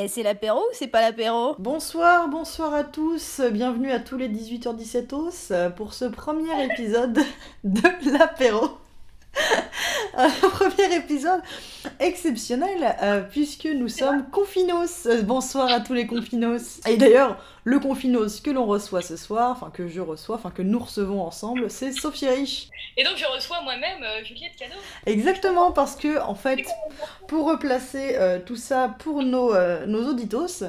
Et c'est l'apéro ou c'est pas l'apéro? Bonsoir, bonsoir à tous, bienvenue à tous les 18h17 os pour ce premier épisode de l'apéro. Un premier épisode exceptionnel euh, puisque nous sommes confinos. Bonsoir à tous les confinos. Et d'ailleurs, le confinos que l'on reçoit ce soir, enfin que je reçois, enfin que nous recevons ensemble, c'est Sophie Rich. Et donc je reçois moi-même euh, Juliette Cadeau. Exactement parce que en fait, pour replacer euh, tout ça pour nos, euh, nos auditos,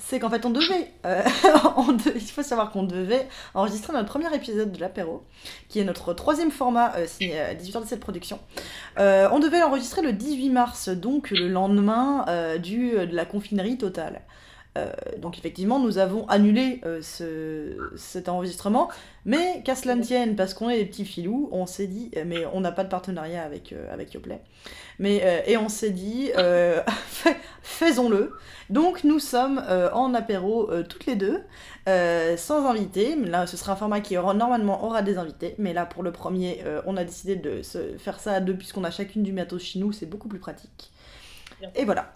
c'est qu'en fait on devait, euh, il faut savoir qu'on devait enregistrer notre premier épisode de l'apéro, qui est notre troisième format euh, signé euh, 18h17 Productions. Euh, on devait l'enregistrer le 18 mars, donc le lendemain euh, du, de la confinerie totale. Euh, donc effectivement, nous avons annulé euh, ce, cet enregistrement, mais qu'à cela ne tienne, parce qu'on est des petits filous, on s'est dit, mais on n'a pas de partenariat avec, euh, avec Yoplait, mais, euh, et on s'est dit, fais- faisons-le. Donc nous sommes en apéro toutes les deux, sans invités. Mais Là, ce sera un format qui aura, normalement aura des invités, mais là pour le premier, on a décidé de se faire ça à deux puisqu'on a chacune du matos chez nous, c'est beaucoup plus pratique. Et voilà.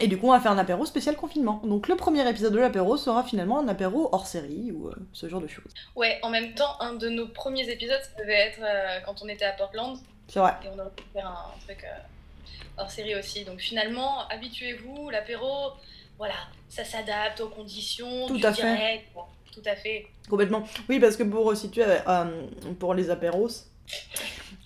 Et du coup, on va faire un apéro spécial confinement. Donc le premier épisode de l'apéro sera finalement un apéro hors série ou euh, ce genre de choses. Ouais, en même temps, un de nos premiers épisodes, ça devait être euh, quand on était à Portland, C'est vrai. et on aurait pu faire un truc euh, hors série aussi. Donc finalement, habituez-vous, l'apéro, voilà, ça s'adapte aux conditions, Tout du à fait. bon, tout à fait. Complètement. Oui, parce que pour situer, pour les apéros,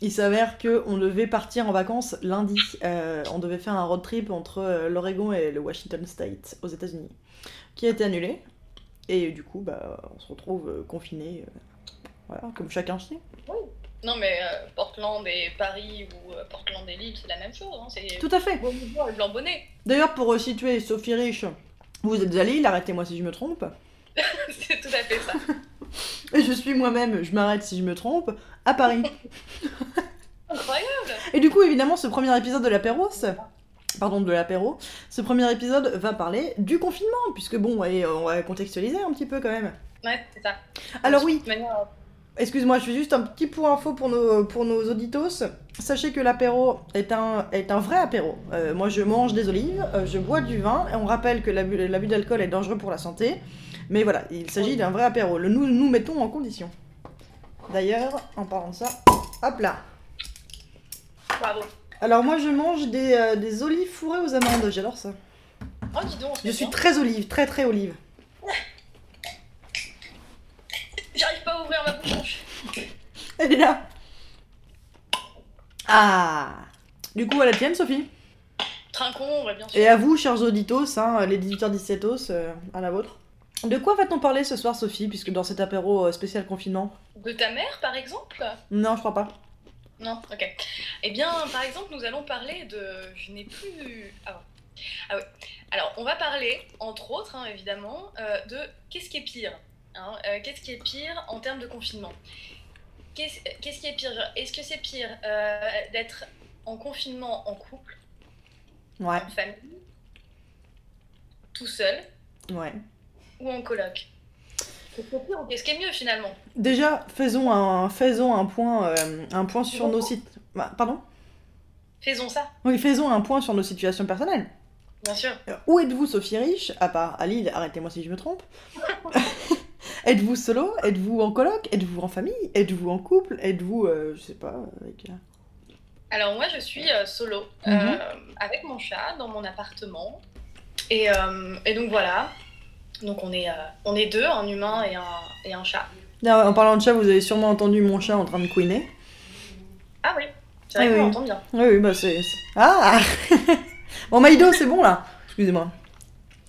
il s'avère que on devait partir en vacances lundi. Euh, on devait faire un road trip entre euh, l'Oregon et le Washington State aux États-Unis, qui a été annulé. Et du coup, bah, on se retrouve euh, confinés, euh, voilà, comme chacun sait. Non mais euh, Portland et Paris ou euh, Portland et Lille, c'est la même chose. Hein, c'est Tout à fait. beau mouvement et blanc bonnet. D'ailleurs, pour situer Sophie Rich, vous êtes à Lille, arrêtez-moi si je me trompe. c'est tout à fait ça. Et je suis moi-même, je m'arrête si je me trompe, à Paris. Incroyable. Et du coup, évidemment, ce premier épisode de l'apéro, pardon, de l'apéro, ce premier épisode va parler du confinement, puisque bon, et on va contextualiser un petit peu quand même. Ouais, c'est ça. Alors oui, manière, euh, excuse-moi, je fais juste un petit point info pour nos, pour nos auditos. Sachez que l'apéro est un, est un vrai apéro. Euh, moi, je mange des olives, euh, je bois du vin, et on rappelle que l'abus d'alcool est dangereux pour la santé. Mais voilà, il s'agit d'un vrai apéro. Le, nous nous mettons en condition. D'ailleurs, en parlant de ça, hop là. bravo. Alors moi, je mange des, euh, des olives fourrées aux amandes, j'adore ça. Oh, dis donc, Je suis très olive, très très olive. J'arrive pas à ouvrir ma bouche. Elle est là. Ah Du coup, à la tienne, Sophie? Ouais, bien sûr. Et à vous, chers auditos, hein, les 18h17 os, euh, à la vôtre. De quoi va-t-on parler ce soir, Sophie, puisque dans cet apéro euh, spécial confinement De ta mère, par exemple Non, je crois pas. Non, ok. Eh bien, par exemple, nous allons parler de. Je n'ai plus. Ah, ouais. ah ouais. Alors, on va parler, entre autres, hein, évidemment, euh, de qu'est-ce qui est pire. hein, euh, qu'est-ce qui est pire en termes de confinement? Qu'est-ce qui est pire? Est-ce que c'est pire euh, d'être en confinement en couple, Ouais, en famille, tout seul? Ouais. Ou en coloc Qu'est-ce qui est mieux finalement Déjà, faisons un, faisons un point, euh, un point sur nos sites. Bah, pardon? Faisons ça, Oui, faisons un point sur nos situations personnelles. bien sûr. Euh, Où êtes-vous, Sophie Riche À part à Lille, arrêtez-moi si je me trompe. êtes-vous solo? Êtes-vous en coloc? Êtes-vous en famille? Êtes-vous en couple? Êtes-vous, euh, je sais pas, avec... euh, Alors moi je suis solo Mhm. avec mon chat dans mon appartement et, et donc voilà donc on est euh, on est deux un humain et un et un chat En parlant de chat, vous avez sûrement entendu mon chat en train de couiner. ah oui c'est vrai Ah qu'on oui. bien Oui, oui, bah c'est... c'est- Ah Bon, Maïdo, c'est bon, là Excusez-moi.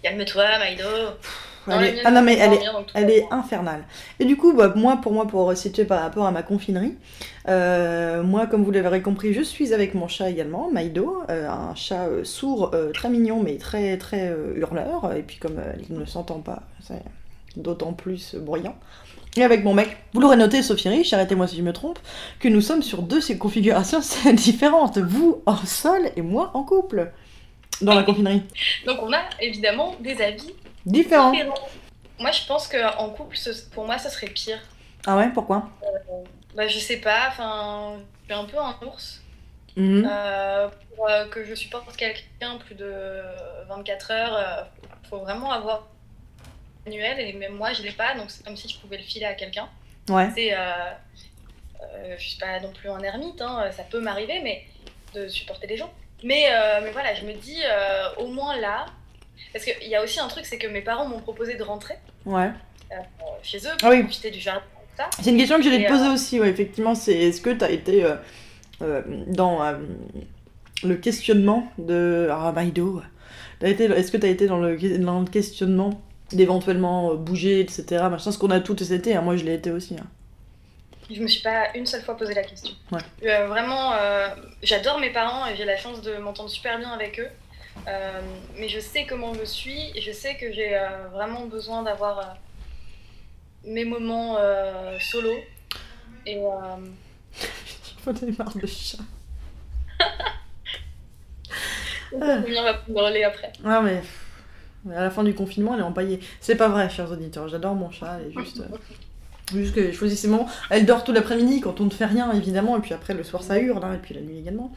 calme-toi Maïdo elle est- Ah non, mais elle est, elle infernale. Et du coup, bah, moi, pour moi, pour resituer par rapport à ma confinerie, euh, moi, comme vous l'avez compris, je suis avec mon chat également, Maïdo, euh, un chat euh, sourd, très mignon, mais très, très hurleur. Et puis, comme il ne s'entend pas, c'est d'autant plus bruyant. Et avec mon mec, vous l'aurez noté, Sophie Rich, arrêtez-moi si je me trompe, que nous sommes sur deux configurations différentes. Vous en sol et moi en couple. Dans la confinerie. Donc on a évidemment des avis Différents. Moi je pense qu'en couple, ce- pour moi, ce serait pire. Ah ouais, pourquoi? Bah, je sais pas, enfin, je suis un peu un ours. Mhm. Euh, pour euh, que je supporte quelqu'un plus de 24 heures, euh, faut vraiment avoir annuel et même moi je l'ai pas, donc c'est comme si je pouvais le filer à quelqu'un. Ouais. C'est, euh, euh, je suis pas non plus un ermite, hein, ça peut m'arriver, mais de supporter les gens. Mais, euh, mais voilà, je me dis euh, au moins là, parce qu'il y a aussi un truc, c'est que mes parents m'ont proposé de rentrer Ouais. euh, chez eux Ah pour oui. profiter du jardin. C'est une question que j'allais te poser euh, aussi, ouais, effectivement, c'est est-ce que tu as été euh, dans le questionnement de ah, Maïdo t'as été, Est-ce que tu as été dans le, dans le questionnement d'éventuellement bouger, etc. Machin, ce qu'on a toutes été, hein, moi je l'ai été aussi. hein. Je me suis pas une seule fois posé la question. Ouais. Vraiment, j'adore mes parents et j'ai la chance de m'entendre super bien avec eux. Euh, mais je sais comment je suis et je sais que j'ai euh, vraiment besoin d'avoir euh, mes moments solo. Et J'en ai marre de chat. Combien va me relais après Ah mais à la fin du confinement, elle est empaillée. C'est pas vrai, chers auditeurs. J'adore mon chat. Elle est juste, juste que je choisis ses moments. Elle dort tout l'après-midi quand on ne fait rien, évidemment. Et puis après, le soir, ça hurle. hein, et puis la nuit également.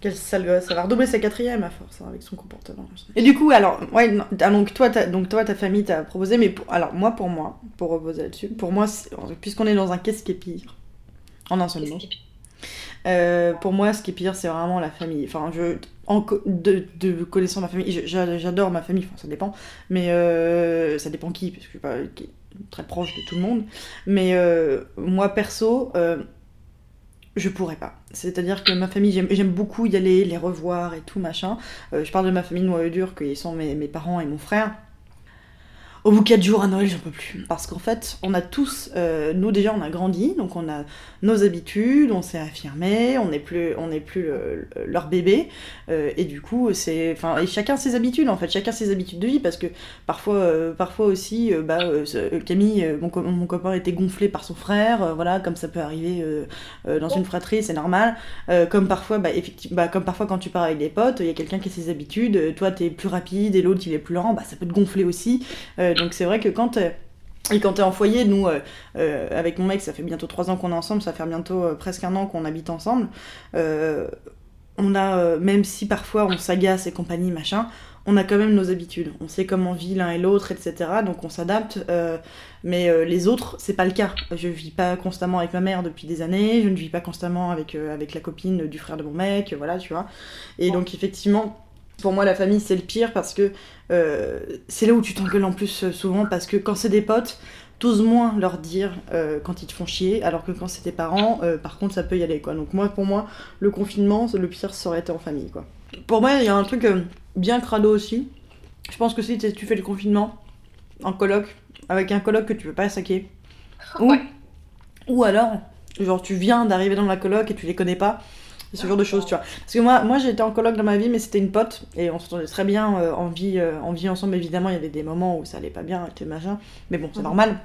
Quelle sale gosse. Elle va redoubler sa quatrième à force hein, avec son comportement. Et du coup, alors, ouais, non, ah, donc toi, t'as- donc toi, ta famille t'a proposé, mais pour- alors moi, pour moi, pour reposer là-dessus, pour moi, puisqu'on est dans un qu'est-ce qui est pire, en un seul mot. Euh, pour moi, ce qui est pire, c'est vraiment la famille. Enfin, je, en co- de, de connaissant ma famille, j'adore ma famille, enfin, ça dépend, mais euh, ça dépend qui, parce que je suis pas qui- très proche de tout le monde. Mais euh, moi, perso, euh, je pourrais pas. C'est-à-dire que ma famille, j'aime beaucoup y aller, les revoir et tout, machin. Euh, je parle de ma famille noyau dur, qui sont mes parents et mon frère. Au bout de 4 jours à Noël, j'en peux plus. Parce qu'en fait, on a tous, euh, nous déjà, on a grandi, donc on a nos habitudes, on s'est affirmé, on n'est plus, on plus le- le- leur bébé, euh, et du coup, c'est, enfin, et chacun ses habitudes en fait, chacun ses habitudes de vie, parce que parfois, euh, parfois aussi, bah, Camille, mon, mon copain était gonflé par son frère, voilà, comme ça peut arriver dans une fratrie, c'est normal. Comme parfois, bah, bah, comme parfois quand tu pars avec des potes, il y a quelqu'un qui a ses habitudes, toi t'es plus rapide et l'autre il est plus lent, bah ça peut te gonfler aussi. Euh, donc c'est vrai que quand euh, et quand t'es en foyer, nous, euh, euh, avec mon mec, ça fait bientôt trois ans qu'on est ensemble, ça fait bientôt euh, presque un an qu'on habite ensemble. on a, même si parfois on s'agace et compagnie, machin, on a quand même nos habitudes. On sait comment vit l'un et l'autre, etc. Donc on s'adapte. mais les autres, c'est pas le cas. Je vis pas constamment avec ma mère depuis des années. Je ne vis pas constamment avec, avec la copine du frère de mon mec. Voilà, tu vois. Et donc effectivement, pour moi, la famille, c'est le pire parce que euh, c'est là où tu t'engueules en plus euh, souvent parce que quand c'est des potes, t'oses moins leur dire euh, quand ils te font chier, alors que quand c'est tes parents, euh, par contre, ça peut y aller, quoi. Donc moi, pour moi, le confinement, le pire, ça aurait été en famille, quoi. Pour moi, il y a un truc bien crado aussi. Je pense que si tu fais le confinement en coloc, avec un coloc que tu veux pas saquer, ou, ou alors, genre, tu viens d'arriver dans la coloc et tu les connais pas, ce genre de choses, tu vois. Parce que moi, moi j'ai été en coloc dans ma vie, mais c'était une pote, et on s'entendait très bien euh, en, vie, euh, en vie ensemble. Évidemment, il y avait des moments où ça allait pas bien, et machin. Mais bon, c'est Mhm. normal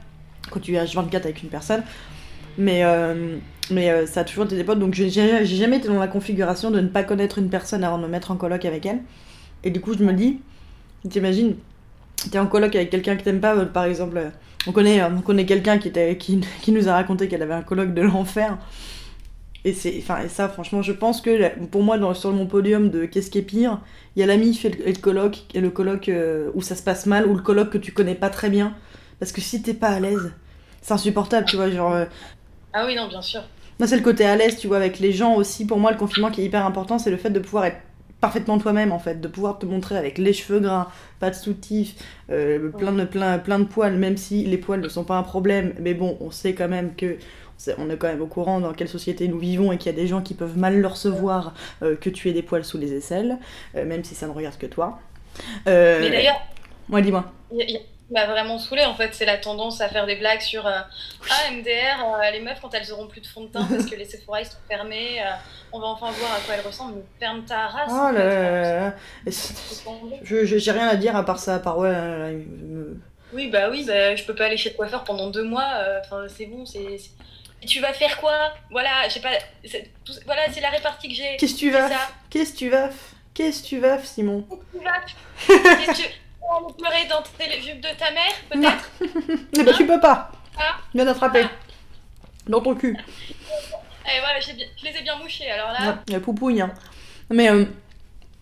quand tu es H24 avec une personne. Mais, euh, mais ça a toujours été des potes, donc j'ai jamais été dans la configuration de ne pas connaître une personne avant de me mettre en coloc avec elle. Et du coup, je me dis, t'imagines, t'es en coloc avec quelqu'un que t'aimes pas, par exemple, on connaît, on connaît quelqu'un qui, était- qui, qui nous a raconté qu'elle avait un coloc de l'enfer. Et, c'est, enfin, et ça, franchement, je pense que pour moi, dans, sur mon podium de qu'est-ce qui est pire, il y a l'ami et le, et le coloc, et le coloc euh, où ça se passe mal, ou le coloc que tu connais pas très bien. Parce que si t'es pas à l'aise, c'est insupportable, tu vois. Genre, euh, Ah oui, non, bien sûr. moi, c'est le côté à l'aise, tu vois, avec les gens aussi. Pour moi, le confinement qui est hyper important, c'est le fait de pouvoir être parfaitement toi-même, en fait. De pouvoir te montrer avec les cheveux gras, pas de soutif, euh, plein, de, plein, plein de poils, même si les poils ne sont pas un problème. Mais bon, on sait quand même que. On est quand même au courant dans quelle société nous vivons et qu'il y a des gens qui peuvent mal le recevoir euh, que tu aies des poils sous les aisselles, euh, même si ça ne regarde que toi. Euh, Mais d'ailleurs, Ouais, dis-moi. m'a vraiment saoulé en fait, c'est la tendance à faire des blagues sur euh, Ah, MDR, les meufs quand elles auront plus de fond de teint parce que les Sephora ils sont fermés, on va enfin voir à quoi elles ressemblent, mais ferme ta race. Oh là. Je j'ai rien à dire à part ça, à part ouais. Oui, bah oui, bah, je peux pas aller chez le coiffeur pendant deux mois, enfin c'est bon, c'est. Tu vas faire quoi? Voilà, j'ai pas. tout- Voilà, c'est la répartie que j'ai. Qu'est-ce que tu vas. Qu'est-ce que tu vas Qu'est-ce que tu vas, Simon? Tu vas. Qu'est-ce que tu. On va pleurer dans tes jupes de ta mère, peut-être? Eh ben, tu peux pas. Ah. Bien attrapé. Dans ton cul. Et voilà, j'ai bien- je les ai bien mouchés, alors là. Ouais, la poupouille. hein. Mais euh,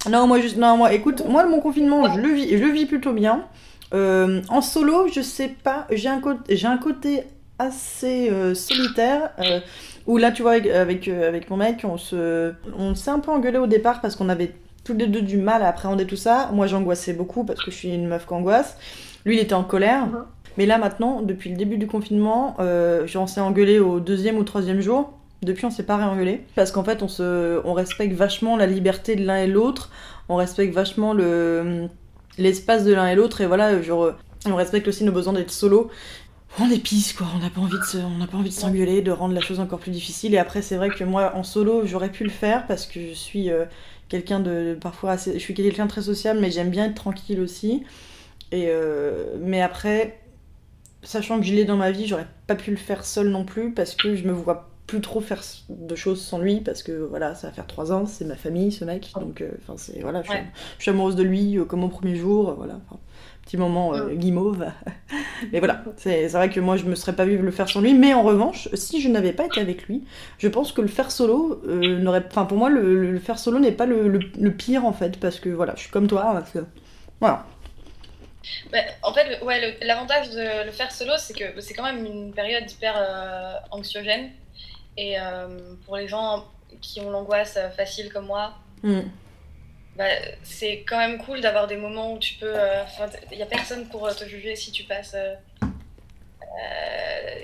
non, moi, juste, non, moi, écoute, moi, mon confinement, je le vis, je le vis plutôt bien. Euh, en solo, je sais pas, j'ai un, côté- j'ai un côté assez euh, solitaire. euh, où là, tu vois, avec, avec, euh, avec mon mec, on se, on s'est un peu engueulé au départ parce qu'on avait tous les deux du mal à appréhender tout ça. Moi, j'angoissais beaucoup parce que je suis une meuf qu'angoisse. Lui, il était en colère. Mhm. Mais là, maintenant, depuis le début du confinement, euh, on s'est engueulé au deuxième ou troisième jour. Depuis, on s'est pas réengueulé. Parce qu'en fait, on, se, on respecte vachement la liberté de l'un et l'autre. On respecte vachement le, l'espace de l'un et l'autre. Et voilà, genre, on respecte aussi nos besoins d'être solo. On est pisse, quoi. On n'a pas envie de se- on n'a pas envie de s'engueuler, de rendre la chose encore plus difficile. Et après, c'est vrai que moi, en solo, j'aurais pu le faire parce que je suis euh, quelqu'un de parfois assez. Je suis quelqu'un de très sociable, mais j'aime bien être tranquille aussi. Et euh, mais après, sachant que je l'ai dans ma vie, j'aurais pas pu le faire seul non plus parce que je me vois plus trop faire de choses sans lui parce que voilà, ça va faire trois ans, c'est ma famille, ce mec. Donc, euh, enfin, c'est voilà, je suis, Ouais. je suis amoureuse de lui comme au premier jour, voilà. Petit moment euh, guimauve. mais voilà, c'est c'est vrai que moi je me serais pas vu le faire sans lui, mais en revanche, si je n'avais pas été avec lui, je pense que le faire solo euh, n'aurait. Enfin, pour moi, le, le faire solo n'est pas le, le- le pire en fait parce que voilà, je suis comme toi. que- Voilà. Bah, en fait, ouais, l'avantage de le faire solo, c'est que c'est quand même une période hyper euh, anxiogène. Et pour les gens qui ont l'angoisse facile comme moi, Mm. Bah, c'est quand même cool d'avoir des moments où tu peux. euh, Il n'y a personne pour euh, te juger si tu passes euh,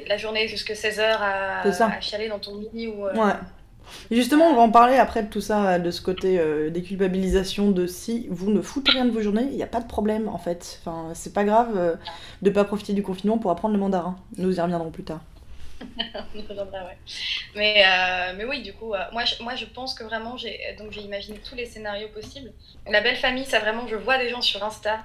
la journée jusqu'à 16h à, à chialer dans ton lit. Ou, Ouais. Et justement, on va en parler après de tout ça, de ce côté euh, déculpabilisation de si vous ne foutez rien de vos journées, il n'y a pas de problème en fait. Enfin, c'est pas grave euh, de pas profiter du confinement pour apprendre le mandarin. Nous y reviendrons plus tard. On y reviendra, ouais. Mais, euh, mais oui, du coup, euh, moi, je, moi je pense que vraiment, j'ai donc j'ai imaginé tous les scénarios possibles. La belle famille, ça vraiment, je vois des gens sur Insta,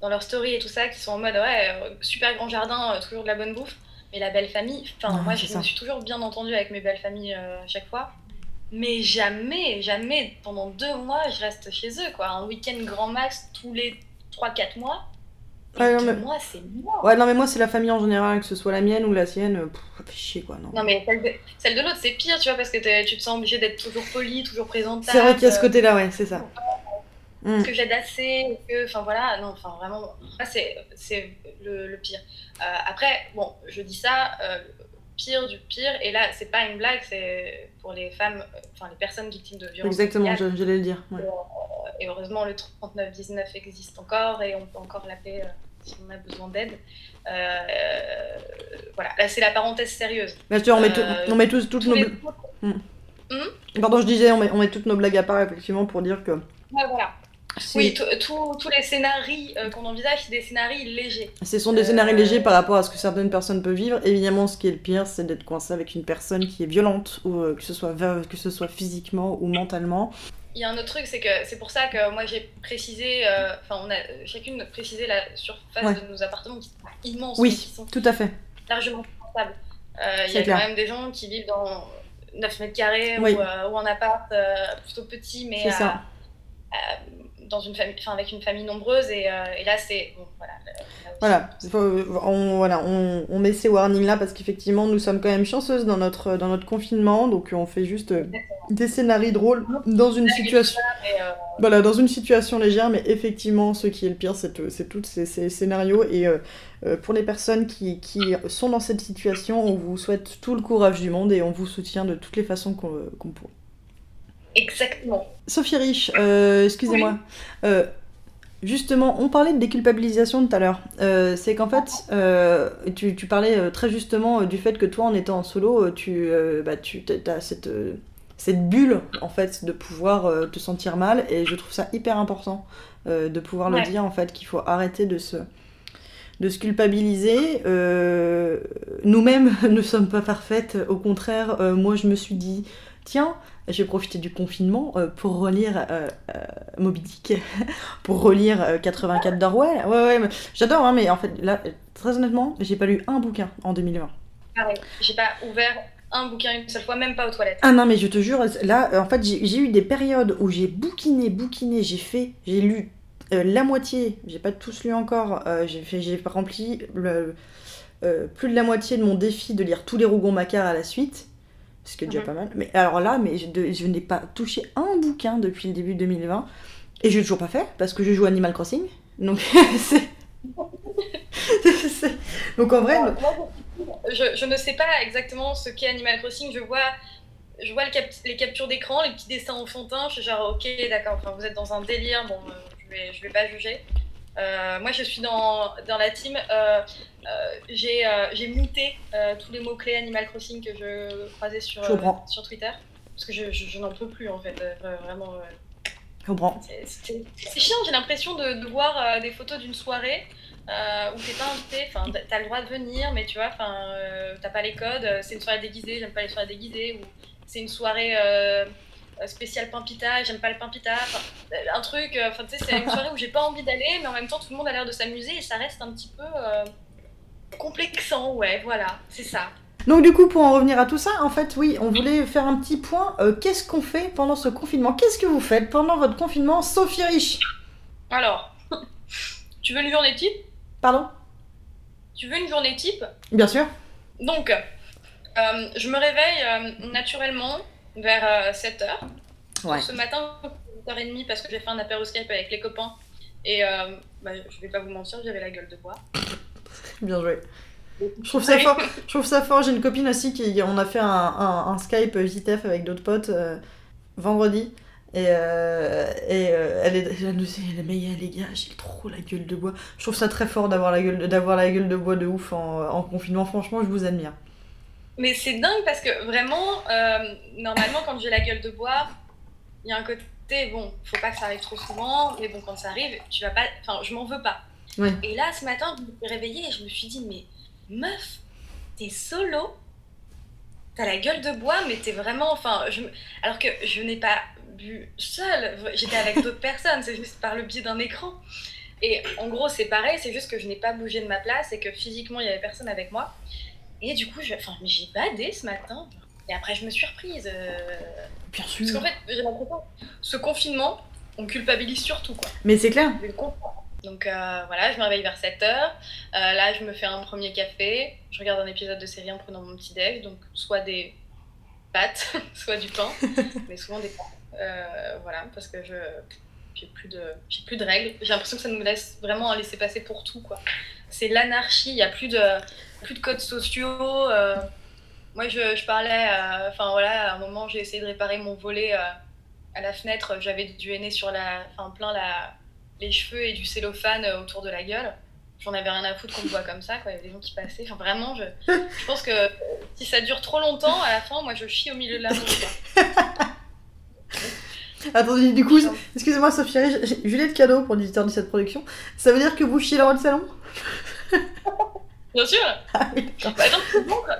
dans leur story et tout ça, qui sont en mode ouais, euh, super grand jardin, euh, toujours de la bonne bouffe. Mais la belle famille, enfin, moi, je ça. me suis toujours bien entendue avec mes belles familles euh, à chaque fois. Mais jamais, jamais, pendant deux mois, je reste chez eux, quoi. Un week-end grand max tous les 3-4 mois. Et Ouais, non, deux mais- mois, c'est mort. Ouais, non, mais moi, c'est la famille en général, que ce soit la mienne ou la sienne, euh, pff, chier quoi. Non. Non mais celle de, celle de l'autre c'est pire tu vois parce que tu te sens obligé d'être toujours poli, toujours présentable. C'est vrai qu'il y a ce euh, côté-là, ouais, c'est ça. Mm. que j'aide assez, que enfin voilà, non enfin vraiment, ça c'est c'est le, le pire. Euh, après bon je dis ça, euh, pire du pire et là c'est pas une blague, c'est pour les femmes, enfin les personnes victimes de violences. Exactement, j'allais le dire. ouais. Et heureusement le 3919 existe encore et on peut encore l'appeler euh, si on a besoin d'aide. Euh, voilà, là c'est la parenthèse sérieuse. Bien sûr, on met, tout- Euh, on met tous, toutes Tous nos. les bl- autres, Pardon, je disais, on met, on met toutes nos blagues à part, effectivement, pour dire que. Ouais, voilà. Oui, tous les scénarios euh, qu'on envisage, c'est des scénarios légers. Ce sont des Euh, scénarios légers par rapport à ce que certaines personnes peuvent vivre. Évidemment, ce qui est le pire, c'est d'être coincé avec une personne qui est violente, ou euh, que, ce soit, que ce soit physiquement ou mentalement. Il y a un autre truc, c'est que c'est pour ça que moi j'ai précisé, euh, enfin on a euh, chacune précisé la surface Ouais. de nos appartements qui sont immenses, Oui. mais qui sont Tout à fait. largement. Euh, Il y a clair. quand même des gens qui vivent dans 9 mètres carrés Oui. ou, euh, ou en appart euh, plutôt petit, mais C'est à- ça. à- dans une famille, enfin avec une famille nombreuse et, euh, et là c'est bon voilà. Voilà, on, voilà on, on met ces warnings là parce qu'effectivement nous sommes quand même chanceuses dans notre, dans notre confinement, donc on fait juste euh, des scénarios drôles dans une situation, euh, voilà, dans une situation légère, mais effectivement ce qui est le pire c'est c'est tous ces, ces scénarios. Et euh, euh, pour les personnes qui, qui sont dans cette situation, on vous souhaite tout le courage du monde et on vous soutient de toutes les façons qu'on qu'on peut. Exactement. Sophie Rich, euh, excusez-moi. Euh, justement, on parlait de déculpabilisation tout à l'heure. Euh, c'est qu'en fait, tu, tu parlais très justement du fait que toi, en étant en solo, tu, bah, tu as cette, cette bulle, en fait, de pouvoir te sentir mal. Et je trouve ça hyper important de pouvoir Ouais. le dire, en fait, qu'il faut arrêter de se de se culpabiliser. Euh, Nous-mêmes ne sommes pas parfaites. Au contraire, euh, moi je me suis dit, tiens, j'ai profité du confinement euh, pour relire euh, euh, Moby Dick, pour relire euh, 84 d'Orwell. Ouais, ouais, mais j'adore, hein, mais en fait, là, très honnêtement, j'ai pas lu un bouquin en 2020. Pareil, j'ai pas ouvert un bouquin une seule fois, même pas aux toilettes. Ah non, mais je te jure, là, en fait, j'ai eu des périodes où j'ai bouquiné, bouquiné, j'ai fait, j'ai lu la moitié, j'ai pas tous lu encore, j'ai rempli le- plus de la moitié de mon défi de lire tous les Rougon-Macquart à la suite, ce qui est déjà Mhm. pas mal. Mais alors là, mais je, de- je n'ai pas touché un bouquin depuis le début 2020, et je l'ai toujours pas fait, parce que je joue Animal Crossing, donc c'est... donc en vrai, je, je ne sais pas exactement ce qu'est Animal Crossing. Je vois, je vois le cap- les captures d'écran, les petits dessins enfantins. Je suis genre, ok, d'accord, enfin, vous êtes dans un délire. Bon, euh, je vais, je vais pas juger. Euh, moi, je suis dans, dans la team. euh, euh, j'ai j'ai muté tous les mots-clés Animal Crossing que je croisais sur, sur Twitter. Parce que je, je- je n'en peux plus, en fait. vraiment. je comprends. c'est- chiant, j'ai l'impression de, de voir des photos d'une soirée euh, où t'es pas invité, enfin t'as- le droit de venir, mais tu vois, enfin euh, t'as pas les codes, c'est une soirée déguisée, j'aime pas les soirées déguisées, ou c'est une soirée euh, euh, spéciale pampita, j'aime pas le pampita, enfin, euh, un truc, euh, enfin tu sais, c'est une soirée où j'ai pas envie d'aller, mais en même temps tout le monde a l'air de s'amuser et ça reste un petit peu euh, complexant, ouais, voilà, c'est ça. Donc du coup, pour en revenir à tout ça, en fait, oui, on voulait faire un petit point. Euh, Qu'est-ce qu'on fait pendant ce confinement? Qu'est-ce que vous faites pendant votre confinement, Sophie Rich Alors, tu veux une journée type? Pardon? Tu veux une journée type? Bien sûr. Donc, euh, je me réveille naturellement vers 7h. Ouais. Ce matin, 8h30 parce que j'ai fait un apéro Skype avec les copains. Et euh, bah, je vais pas vous mentir, j'avais la gueule de bois. Bien joué. Je trouve ça fort. Je trouve ça fort. J'ai une copine aussi qui, on a fait un, un- un Skype JTF avec d'autres potes euh, vendredi. Et, euh, et euh, elle, est, elle nous dit, les meilleurs les gars, j'ai trop la gueule de bois. Je trouve ça très fort d'avoir la gueule, d'avoir la gueule de bois de ouf en, en confinement. Franchement, je vous admire. Mais c'est dingue parce que vraiment, euh, normalement, quand j'ai la gueule de bois, il y a un côté, bon, faut pas que ça arrive trop souvent, mais bon, quand ça arrive, tu vas pas. Enfin, je m'en veux pas. Ouais. Et là, ce matin, je me suis réveillée et je me suis dit, mais meuf, t'es solo, t'as la gueule de bois, mais t'es vraiment. Enfin, je... alors que je n'ai pas bu seule, j'étais avec d'autres personnes, c'est juste par le biais d'un écran. Et en gros, c'est pareil, c'est juste que je n'ai pas bougé de ma place et que physiquement, il y avait personne avec moi. Et du coup, je... enfin, j'ai badé ce matin. Et après, je me suis reprise. euh, Bien Parce sûr. qu'en fait, j'ai l'impression, ce confinement, on culpabilise surtout, quoi. Mais c'est clair. Donc euh, voilà, je me réveille vers 7h. là, je me fais un premier café. Je regarde un épisode de série en prenant mon petit déj. Donc, soit des pâtes, soit du pain. mais souvent des pâtes. Euh, voilà, parce que je j'ai plus de j'ai plus de règles. J'ai l'impression que ça nous laisse vraiment un laisser passer pour tout, quoi. C'est l'anarchie. Il y a plus de plus de codes sociaux. euh, moi, je, parlais. euh, Enfin voilà, à un moment, j'ai essayé de réparer mon volet. euh, à la fenêtre, j'avais du henné sur la, enfin plein la, les cheveux et du cellophane autour de la gueule. J'en avais rien à foutre qu'on me voit comme ça, quoi. Il y avait des gens qui passaient. Enfin, vraiment, je, je pense que si ça dure trop longtemps, à la fin, moi, je chie au milieu de la rue. Attendez, du coup, excusez-moi Sophie Juliette Cadeau pour l'éditeur de cette production. Ça veut dire que vous chiez dans votre salon? Bien sûr Ah oui. Bah, attends, c'est bon, quoi.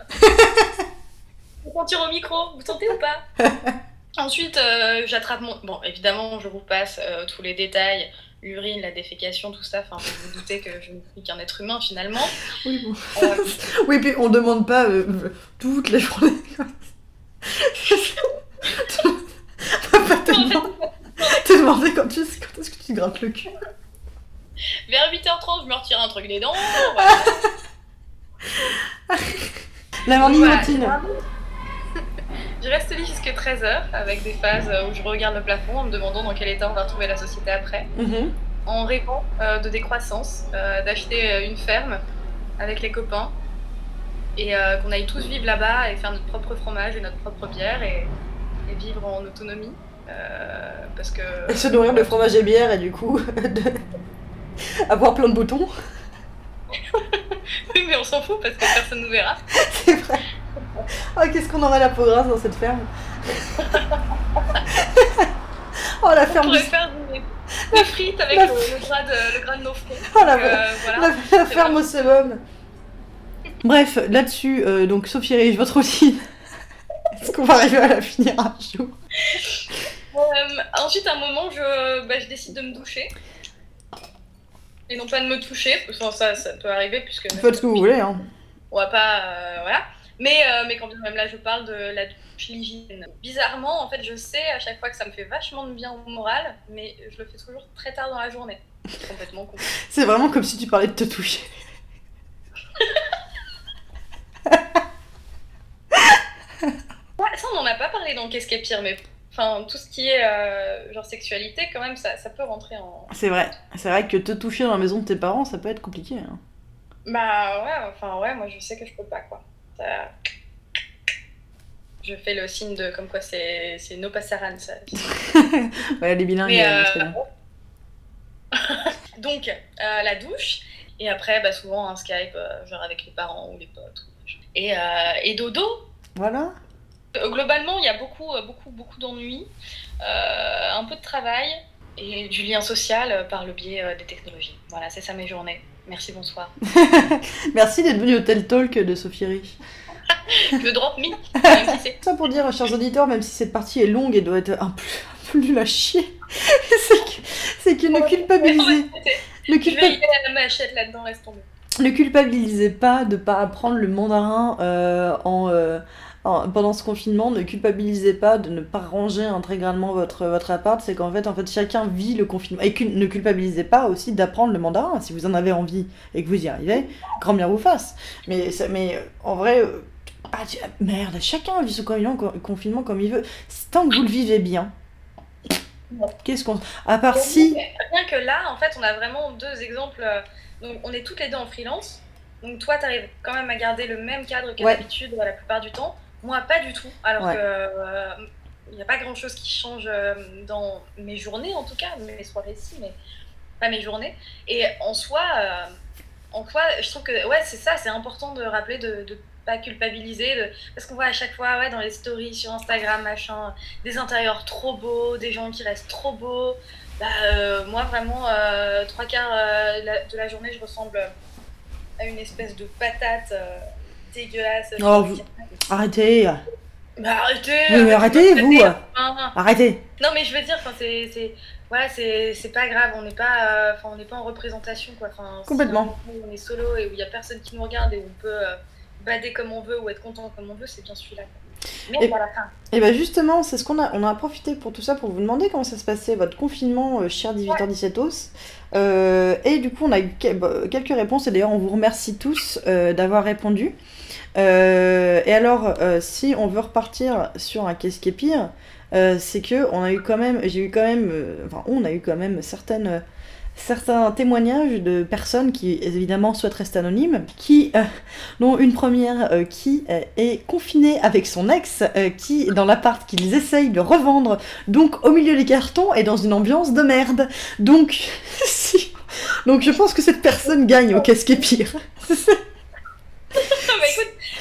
Faut sentir au micro, vous sentez ou pas? Ensuite, euh, j'attrape mon... Bon, évidemment, je vous passe euh, tous les détails. L'urine, la défécation, tout ça. Enfin, vous vous doutez que je ne suis qu'un être humain, finalement. Oui, bon. Euh, Oui, puis on demande pas euh, toutes les journées. Pas te demander, te demander quand, tu, quand est-ce que tu te grattes le cul? vers 8h30, je me retire un truc des dents. voilà. La morning Voilà. routine. Je reste lit jusqu'à 13h avec des phases où je regarde le plafond en me demandant dans quel état on va retrouver la société après. Mhm. En rêvant euh, de décroissance, euh, d'acheter euh, une ferme avec les copains et euh, qu'on aille tous vivre là-bas et faire notre propre fromage et notre propre bière et, et vivre en autonomie. Parce que. Et se nourrir de fromage et bière et du coup, de- avoir plein de boutons. Oui, mais on s'en fout parce que personne nous verra. C'est vrai. Oh, qu'est-ce qu'on aura la peau grasse dans cette ferme Oh, la On ferme, du, pourrait faire des, des frites avec La- le, le gras de, le gras de nos fronts. Oh la euh, voilà. La, la ferme au summum. Bref, là-dessus, euh, donc Sophie Rich, votre routine. Est-ce qu'on va arriver à la finir un jour? Euh, ensuite, à un moment, je, bah, je décide de me doucher. Et non pas de me toucher, parce que ça, ça peut arriver puisque... Faites ce que vous voulez, hein. On va pas... euh, voilà. Mais, euh, mais quand même là, je parle de la douche, l'hygiène. Bizarrement, en fait, je sais à chaque fois que ça me fait vachement de bien au moral, mais je le fais toujours très tard dans la journée. C'est complètement con. C'est vraiment comme si tu parlais de te toucher. Ouais, ça, on n'en a pas parlé dans Qu'est-ce qui est pire, mais... Enfin, tout ce qui est euh, genre sexualité, quand même, ça, ça peut rentrer en... C'est vrai. C'est vrai que te toucher dans la maison de tes parents, ça peut être compliqué. hein. Bah ouais, enfin ouais, moi je sais que je peux pas quoi. Ça- Je fais le signe de comme quoi c'est c'est no passaran ça. Ouais, les bilingues, Mais, euh, euh, c'est bien. Donc euh, la douche et après bah souvent un Skype euh, genre avec les parents ou les potes. ou machin. Et, euh, et dodo. Voilà. Euh, globalement il y a beaucoup euh, beaucoup beaucoup d'ennuis, euh, un peu de travail et du lien social par le biais des technologies. Voilà c'est ça mes journées. Merci bonsoir. Merci d'être venu au Tel Talk de Sophie Rich. Le drop me. si Ça pour dire, chers auditeurs, même si cette partie est longue et doit être un peu, nulle à chier, c'est que, que ne culpabilisez, ne, Je vais là-dedans, ne culpabilisez pas de pas apprendre le mandarin euh, en, euh, en- pendant ce confinement. Ne culpabilisez pas de ne pas ranger intégralement votre, votre appart. C'est qu'en fait, en fait, chacun vit le confinement. Et ne culpabilisez pas aussi d'apprendre le mandarin. Si vous en avez envie et que vous y arrivez, grand bien vous fasse. Mais, ça- mais euh, en vrai, euh, ah, tu- merde, chacun vit ce confinement, comme il veut. Tant que vous le vivez bien. Qu'est-ce qu'on. À part si. Rien que là, en fait, on a vraiment deux exemples. euh, Donc, on est toutes les deux en freelance. Donc, toi, tu arrives quand même à garder le même cadre que Ouais. d'habitude la plupart du temps. Moi, pas du tout. Alors Ouais. que euh, il n'y a pas grand chose qui change euh, dans mes journées, en tout cas, mes soirées si, mais pas mes journées. Et en soi, euh, en soi, je trouve que ouais, c'est ça, c'est important de rappeler de, de pas culpabiliser, de... parce qu'on voit à chaque fois, ouais, dans les stories sur Instagram, machin, des intérieurs trop beaux, des gens qui restent trop beaux. Bah, euh, moi, vraiment, euh, trois quarts de la journée, je ressemble à une espèce de patate dégueulasse. Oh, vous- Arrêtez Bah, arrêtez mais arrêtez, vous Hein. Arrêtez Non, mais je veux dire, c'est, voilà, c'est, pas grave. On n'est pas, euh, enfin, on n'est pas en représentation, quoi. Si Complètement. où on est solo et où il y a personne qui nous regarde et où on peut euh, bader comme on veut ou être content comme on veut, c'est bien celui-là. Et- voilà. Et bien justement, c'est ce qu'on a, on a profité pour tout ça pour vous demander comment ça se passait votre confinement, euh, cher 18h17 os. Euh, et du coup, on a eu bah, quelques réponses et d'ailleurs, on vous remercie tous euh, d'avoir répondu. Euh, et alors, euh, si on veut repartir sur un qu'est-ce qui est pire, euh, c'est que on a eu quand même, j'ai eu quand même, enfin, on a eu quand même certaines certains témoignages de personnes qui évidemment souhaitent rester anonymes, qui, dont une première qui est confinée avec son ex, qui dans l'appart qu'ils essayent de revendre, donc au milieu des cartons et dans une ambiance de merde. Donc, si. Donc je pense que cette personne gagne au qu'est-ce qui est pire.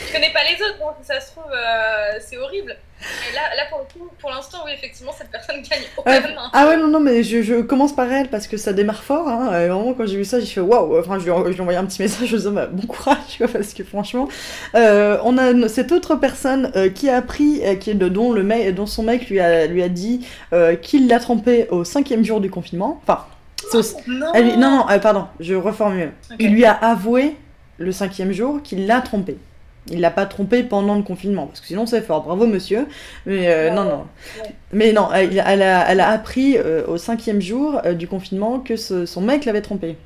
je connais pas les autres, donc ça se trouve, euh, c'est horrible. Et là, là, pour le coup, pour l'instant, oui, effectivement, cette personne gagne Ouais. Ah ouais, non, non, mais je, je commence par elle parce que ça démarre fort. Hein. Euh, vraiment, quand j'ai vu ça, j'ai fait waouh. Enfin, je lui, je lui ai envoyé un petit message en disant bah, bon courage, tu vois, parce que franchement, euh, on a cette autre personne euh, qui a appris, euh, qui est de, dont, le mec, dont son mec lui a, lui a dit euh, qu'il l'a trompé au cinquième jour du confinement. Enfin, Non, elle non, non, euh, pardon, je reformule. Il lui a avoué le cinquième jour qu'il l'a trompé. Il l'a pas trompé pendant le confinement, parce que sinon c'est fort. Bravo monsieur. Mais euh, Ouais. non, non. Ouais. Mais non, elle, elle a, elle a appris euh, au cinquième jour euh, du confinement que ce- son mec l'avait trompé.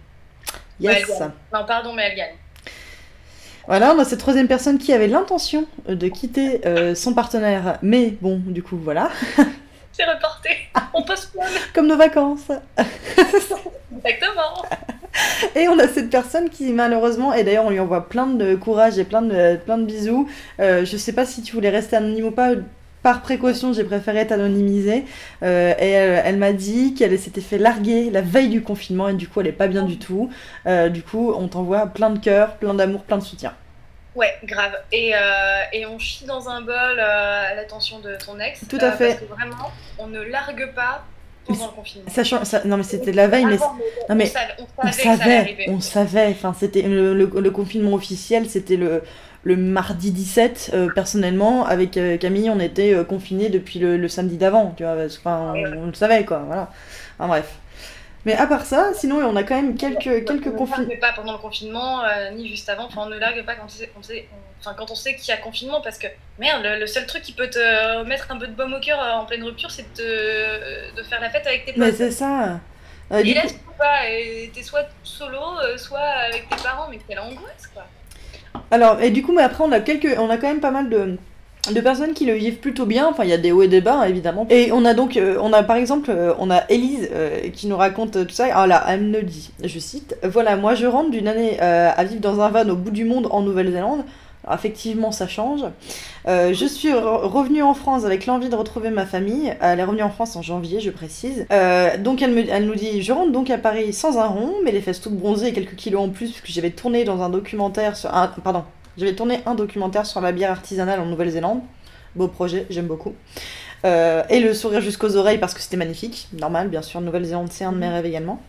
Yes. Non, pardon, mais elle gagne. Voilà, on a cette troisième personne qui avait l'intention de quitter son partenaire, mais bon, du coup, voilà. C'est reporté. On postpone. Comme nos vacances. Exactement. Et on a cette personne qui malheureusement, et d'ailleurs on lui envoie plein de courage et plein de, plein de bisous. Euh, je sais pas si tu voulais rester anonyme ou pas. Par précaution, j'ai préféré t'anonymiser. Euh, et elle, elle m'a dit qu'elle s'était fait larguer la veille du confinement et du coup elle est pas bien du tout. Euh, du coup, on t'envoie plein de cœur, plein d'amour, plein de soutien. Ouais, grave. Et, euh, et on chie dans un bol euh, à l'attention de ton ex. Tout à euh, fait. Parce que vraiment, on ne largue pas pendant le confinement. Sachant, ça, non mais c'était la veille, mais Avant, non, mais on savait, on savait on. Enfin, c'était le, le- le confinement officiel, c'était le, le mardi 17. euh, personnellement, avec Camille, on était confinés depuis le, le samedi d'avant. Tu vois, enfin, on le savait quoi. Voilà. Enfin, bref. Mais à part ça, sinon, on a quand même quelques quelques On ne confinements. pas pendant le confinement, euh, ni juste avant. Enfin, on ne largue pas quand on sait, on sait- on- enfin, quand on sait qu'il y a confinement, parce que merde, le, le seul truc qui peut te mettre un peu de baume au cœur euh, en pleine rupture, c'est de, te- de faire la fête avec tes Mais potes. c'est ça. Euh, Et là, coup- tu pas. et T'es soit solo, euh, soit avec tes parents, mais quelle angoisse, quoi. Alors, et du coup, mais après, on a quelques, on a quand même pas mal de, de personnes qui le vivent plutôt bien. Enfin, il y a des hauts et des bas, évidemment. Et on a donc, euh, on a par exemple, euh, on a Élise euh, qui nous raconte tout ça. Ah là, elle me dit, je cite, voilà, moi je rentre d'une année à vivre dans un van au bout du monde en Nouvelle-Zélande. Alors, effectivement, ça change. Je suis re- revenue en France avec l'envie de retrouver ma famille. Elle est revenue en France en janvier, je précise. Donc elle, me, elle nous dit Je rentre donc à Paris sans un rond, mais les fesses toutes bronzées et quelques kilos en plus, puisque j'avais tourné dans un documentaire sur. Un, pardon, j'avais tourné un documentaire sur la bière artisanale en Nouvelle-Zélande. Beau projet, j'aime beaucoup. Euh, et le sourire jusqu'aux oreilles parce que c'était magnifique. Normal, bien sûr, Nouvelle-Zélande, c'est un de mes rêves également.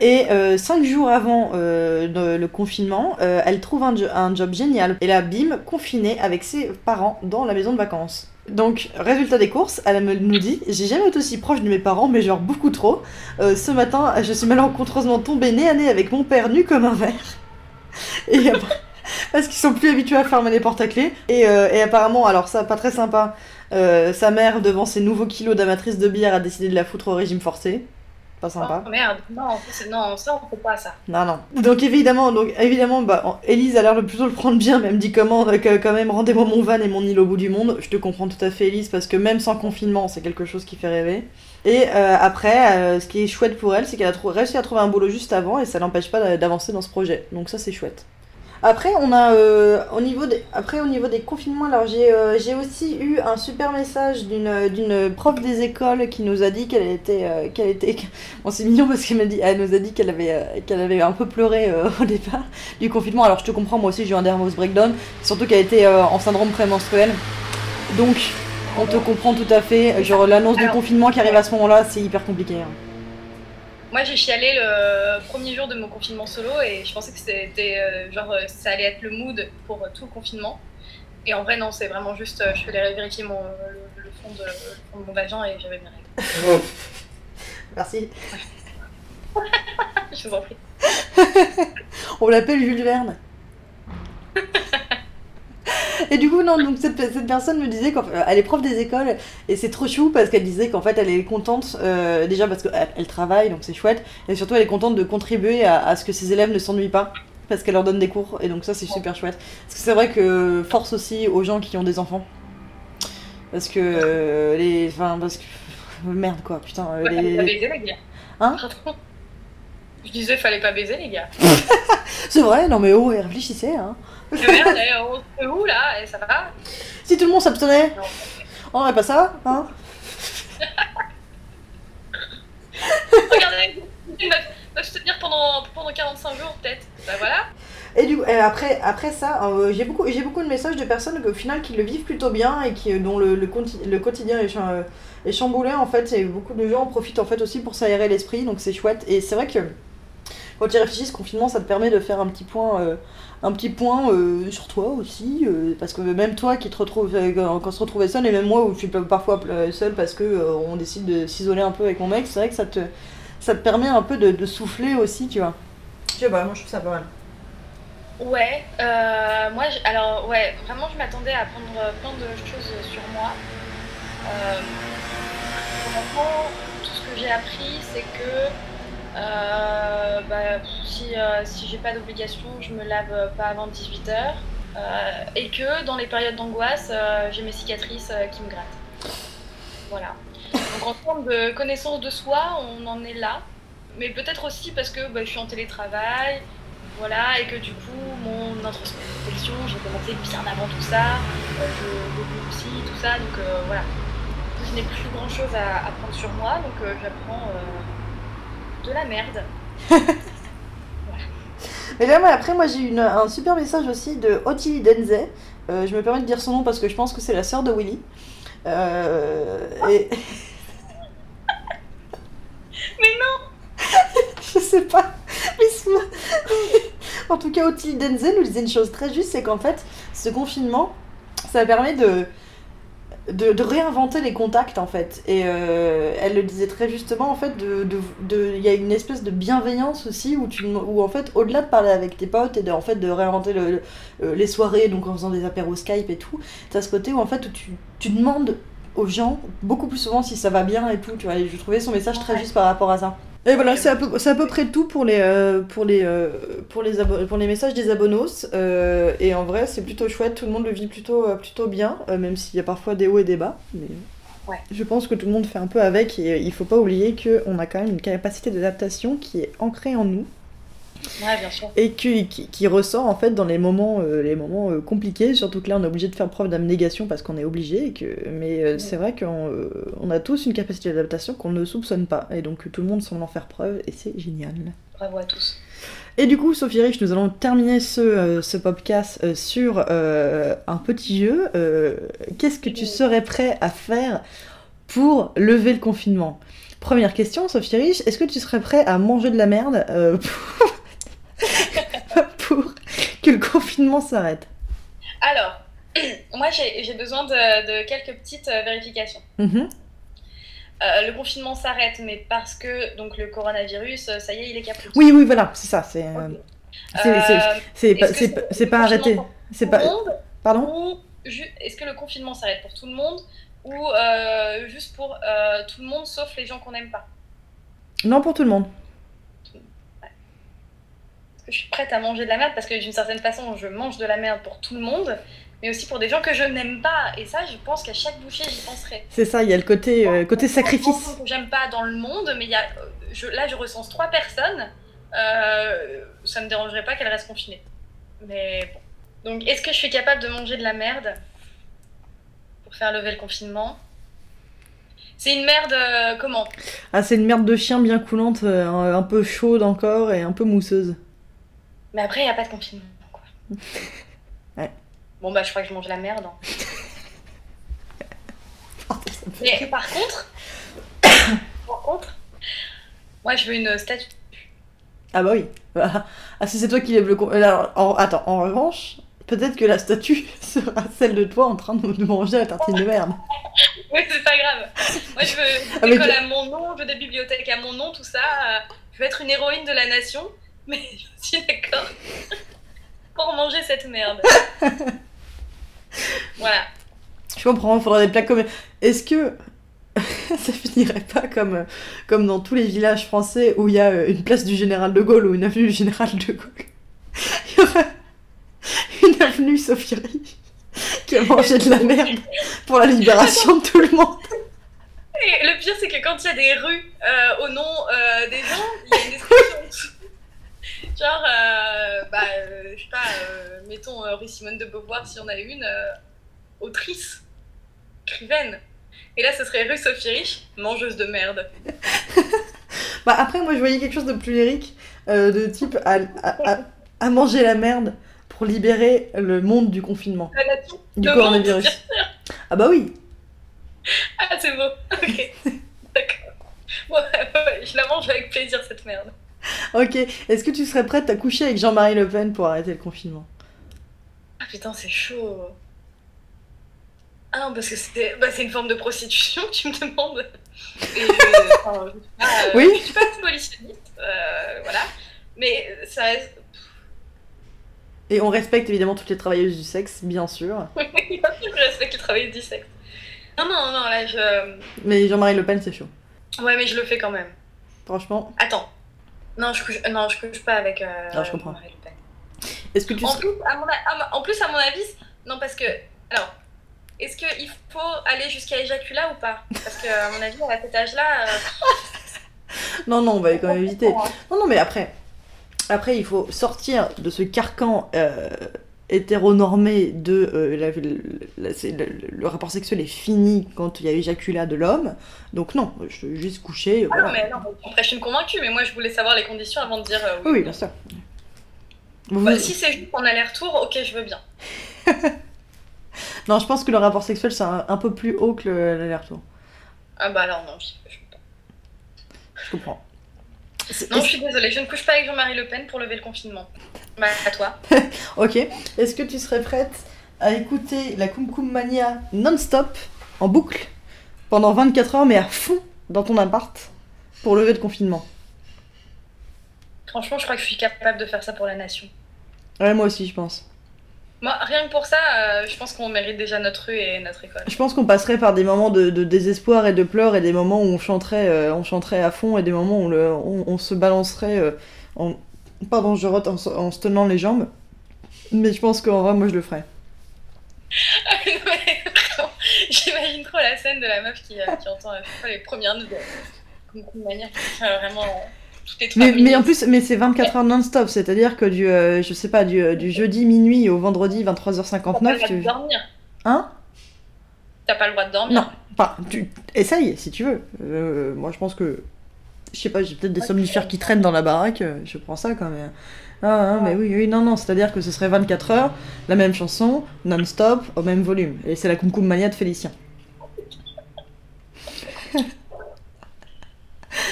Et euh, cinq jours avant euh, le, le confinement, elle trouve un, jo- un job génial. Et là, bim, confinée avec ses parents dans la maison de vacances. Donc, résultat des courses, elle me, nous dit J'ai jamais été aussi proche de mes parents, mais genre beaucoup trop. Ce matin, je suis malencontreusement tombée nez à nez avec mon père nu comme un verre. Et après- parce qu'ils sont plus habitués à fermer les portes à clé. Et, euh, et apparemment, alors ça, pas très sympa, euh, sa mère, devant ses nouveaux kilos d'amatrice de bière, a décidé de la foutre au régime forcé. Pas sympa. Oh, merde, non, non, ça on fait pas ça. Non, non. Donc évidemment, donc évidemment, bah, Élise a l'air de plutôt le prendre bien, mais elle me dit comment, euh, quand même, rendez-moi mon van et mon île au bout du monde. Je te comprends tout à fait, Élise, parce que même sans confinement, c'est quelque chose qui fait rêver. Et euh, après, euh, ce qui est chouette pour elle, c'est qu'elle a réussi à trouver un boulot juste avant, et ça l'empêche pas d'a- d'avancer dans ce projet. Donc ça, c'est chouette. Après, on a euh, au niveau des après au niveau des confinements, alors j'ai euh, j'ai aussi eu un super message d'une d'une prof des écoles qui nous a dit qu'elle était euh, qu'elle était Bon, c'est mignon parce qu'elle elle nous a dit qu'elle avait, euh, qu'elle avait un peu pleuré au départ du confinement. Alors je te comprends, moi aussi j'ai eu un nervous breakdown, surtout qu'elle était en syndrome prémenstruel. Donc on te comprend tout à fait. Genre l'annonce du confinement qui arrive à ce moment-là, c'est hyper compliqué. hein. Moi j'ai chialé le premier jour de mon confinement solo et je pensais que c'était euh, genre euh, ça allait être le mood pour tout le confinement. Et en vrai non, c'est vraiment juste euh, je suis allée vérifier mon, le, le fond de, le fond de mon vagin et j'avais mes règles. Merci. Je vous en prie. On l'appelle Jules Verne. Et du coup, non, donc cette, cette personne me disait qu'elle est prof des écoles et c'est trop chou parce qu'elle disait qu'en fait elle est contente, euh, déjà parce qu'elle elle travaille donc c'est chouette, et surtout elle est contente de contribuer à, à ce que ses élèves ne s'ennuient pas parce qu'elle leur donne des cours et donc ça c'est super chouette. Parce que c'est vrai que force aussi aux gens qui ont des enfants. Parce que euh, les. Enfin, parce que. Merde quoi, putain. euh, Ouais, fallait les- pas baiser les gars. Hein. Je disais fallait pas baiser les gars. C'est vrai, non mais oh, réfléchissez hein. Merde, on se où là Et ça va Si tout le monde s'abstenait, on aurait pas ça, hein Regardez, peuvent se tenir pendant, pendant 45 jours peut-être. Bah voilà. Et du coup, et après, après ça, euh, j'ai beaucoup, j'ai beaucoup de messages de personnes au final qui le vivent plutôt bien et qui, dont le, le, quotidien est, est chamboulé en fait. Et beaucoup de gens en profitent en fait aussi pour s'aérer l'esprit, donc c'est chouette. Et c'est vrai que quand tu réfléchis, ce confinement, ça te permet de faire un petit point, euh, un petit point euh, sur toi aussi, euh, parce que même toi qui te retrouves, euh, quand, quand on se retrouvait seul, et même moi où je suis parfois seule parce que euh, on décide de s'isoler un peu avec mon mec, c'est vrai que ça te, ça te permet un peu de, de souffler aussi, tu vois. Je sais pas, moi je trouve ça pas mal. Ouais, euh, moi, alors, ouais, vraiment, je m'attendais à apprendre euh, plein de choses sur moi. Euh, honnêtement, tout ce que j'ai appris, c'est que euh, bah, si, euh, si j'ai pas d'obligation, je me lave euh, pas avant 18h. et que dans les périodes d'angoisse, euh, j'ai mes cicatrices euh, qui me grattent. Voilà. Donc en termes de connaissance de soi, on en est là. Mais peut-être aussi parce que bah, je suis en télétravail, voilà, et que du coup, mon introspection, j'ai commencé bien avant tout ça, euh, je le aussi, tout ça, donc euh, voilà. Je n'ai plus grand chose à apprendre sur moi, donc euh, j'apprends euh, de la merde. Mais là, moi, après, moi, j'ai eu une- un super message aussi de Oti Denze. Euh, je me permets de dire son nom parce que je pense que c'est la sœur de Willy. Euh, et... Mais non Je sais pas. En tout cas, Ottilie Denzel nous disait une chose très juste, c'est qu'en fait, ce confinement, ça permet de, de, de réinventer les contacts, en fait. Et euh, elle le disait très justement, en fait, de, de, de- il y a une espèce de bienveillance aussi, où, tu, où en fait, au-delà de parler avec tes potes et de, en fait, de réinventer le, le- euh, les soirées, donc en faisant des apéros Skype et tout, t'as ce côté où, en fait, où tu, tu demandes aux gens beaucoup plus souvent si ça va bien et tout, tu vois. Et je trouvais son message très Ouais. juste par rapport à ça. Et voilà, c'est à, peu, c'est à peu près tout pour les, euh, pour les, euh, pour les, abo- pour les messages des abonnos. Euh, et en vrai, c'est plutôt chouette, tout le monde le vit plutôt, euh, plutôt bien, même s'il y a parfois des hauts et des bas. Mais Ouais. Je pense que tout le monde fait un peu avec, et il faut pas oublier qu'on a quand même une capacité d'adaptation qui est ancrée en nous, Ouais, bien sûr. et qui, qui, qui ressort en fait dans les moments, euh, les moments euh, compliqués, surtout que là on est obligé de faire preuve d'abnégation parce qu'on est obligé, et que... mais euh, c'est vrai qu'on on a tous une capacité d'adaptation qu'on ne soupçonne pas, et donc tout le monde semble en faire preuve, et c'est génial. Bravo à tous. Et du coup, Sophie Rich, nous allons terminer ce, ce podcast sur un petit jeu. Qu'est-ce que tu serais prêt à faire pour lever le confinement? Première question, Sophie Rich, est-ce que tu serais prêt à manger de la merde pour... pour que le confinement s'arrête Alors, moi j'ai besoin de, de quelques petites euh, vérifications. Mhm. Euh, le confinement s'arrête, mais parce que donc le coronavirus, euh, ça y est, il est caput. Oui, oui, voilà, c'est ça. C'est c'est- pas, arrêté. C'est pas. monde Pardon est-ce que le confinement s'arrête pour tout le monde ou euh, juste pour euh, tout le monde sauf les gens qu'on n'aime pas? Non, pour tout le monde. Je suis prête à manger de la merde parce que d'une certaine façon, je mange de la merde pour tout le monde, mais aussi pour des gens que je n'aime pas. Et ça, je pense qu'à chaque bouchée, j'y penserai. C'est ça, il y a le côté, euh, côté sacrifice. Que j'aime pas dans le monde, mais il y a, euh, je, là, je recense trois personnes. Euh, ça me dérangerait pas qu'elles restent confinées. Mais bon. Donc, est-ce que je suis capable de manger de la merde pour faire lever le confinement? C'est une merde euh, comment? Ah, c'est une merde de chien bien coulante, euh, un peu chaude encore et un peu mousseuse. Mais après, il n'y a pas de confinement. Quoi. Ouais. Bon, bah, je crois que je mange la merde. hein. Mais par contre, par contre, moi, je veux une statue. Ah bah oui. Ah, ah, si c'est toi qui lève le con... Alors, en- attends, en revanche, peut-être que la statue sera celle de toi en train de manger la tartine de merde. Oui, c'est pas grave. Moi, je veux écoles à mon nom, je veux des bibliothèques à mon nom, tout ça. Je veux être une héroïne de la nation, mais je suis d'accord pour manger cette merde. Voilà. Je comprends, il faudra des plaques comme... Est-ce que ça finirait pas comme, comme dans tous les villages français où il y a euh, une place du général de Gaulle ou une avenue du général de Gaulle? Il y aura une avenue Sophie qui a mangé de la merde pour la libération de tout le monde. Et le pire, c'est que quand il y a des rues euh, au nom euh, des gens, il y a une description. Genre, euh, bah, euh, je sais pas, euh, mettons rue Simone de Beauvoir si on a une, autrice, écrivaine. Et là, ce serait rue Sophie Rich, mangeuse de merde. Bah après, moi je voyais quelque chose de plus lyrique, de type à, à- à- à manger la merde pour libérer le monde du confinement, La nation. du Le coronavirus. monde, Ah bah oui, Ah, c'est beau. Ok. D'accord. Ouais, ouais, je la mange avec plaisir, cette merde. ok. Est-ce que tu serais prête à coucher avec Jean-Marie Le Pen pour arrêter le confinement? Ah putain, c'est chaud. Ah non, parce que c'est bah, une forme de prostitution, tu me demandes. Et enfin, pas, euh, Oui. Je suis pas abolitionniste, euh, voilà. Mais ça reste. Et on respecte évidemment toutes les travailleuses du sexe, bien sûr. je respecte le travail du sexe. Non, non, non, là je. Mais Jean-Marie Le Pen, c'est chaud. Ouais, mais je le fais quand même. Franchement, Attends. Non, je couche, non, je couche pas avec. Euh, Ah, je comprends. Est-ce que tu En serais... plus, à mon, a- en plus, à mon avis, non, parce que. Alors, est-ce qu'il faut aller jusqu'à éjaculat ou pas? Parce que, à mon avis, à cet âge-là. euh, Non, non, on va quand même éviter. Non, non, mais après, après il faut sortir de ce carcan euh, hétéronormé de euh, la- le, rapport sexuel est fini quand il y a éjaculat de l'homme. Donc non, je veux juste coucher. Ah voilà. non, mais non, on prêche une convaincue, mais moi je voulais savoir les conditions avant de dire euh, Oui, oui, bien sûr. Vous- Bah, si c'est juste en aller-retour, ok, je veux bien. Non, je pense que le rapport sexuel c'est un, un peu plus haut que le- l'aller-retour. Ah bah alors non, je, je pas. comprends. Non, je suis désolée, je ne couche pas avec Jean-Marie Le Pen pour lever le confinement. Bah, à toi. Ok. Est-ce que tu serais prête à écouter la Kum Kum Mania non-stop, en boucle, pendant 24 heures, mais à fond dans ton appart, pour lever le confinement? Franchement, je crois que je suis capable de faire ça pour la nation. Ouais, moi aussi, je pense. Moi, rien que pour ça, euh, je pense qu'on mérite déjà notre rue et notre école. Je pense qu'on passerait par des moments de, de désespoir et de pleurs et des moments où on chanterait, euh, on chanterait à fond et des moments où le- on, on se balancerait euh, en... Pardon, je rote en, se- en se tenant les jambes. Mais je pense qu'en vrai, moi, je le ferais. J'imagine trop la scène de la meuf qui, euh, qui entend fois les premières notes de de manière vraiment euh, tout est Mais, mais en plus, mais c'est 24 heures non-stop, c'est-à-dire que du, euh, je sais pas, du, euh, du jeudi minuit au vendredi T'as pas le 23h59, droit de tu... dormir. Hein T'as pas le droit de dormir. Non, enfin, tu essaye si tu veux. Euh, moi, je pense que, je sais pas, j'ai peut-être des somnifères qui traînent dans la baraque, euh, je prends ça quand même. Ah, ah, mais oui, oui, non, non, c'est-à-dire que ce serait 24 heures, la même chanson, non-stop, au même volume. Et c'est la Kum Kum Mania de Félicien.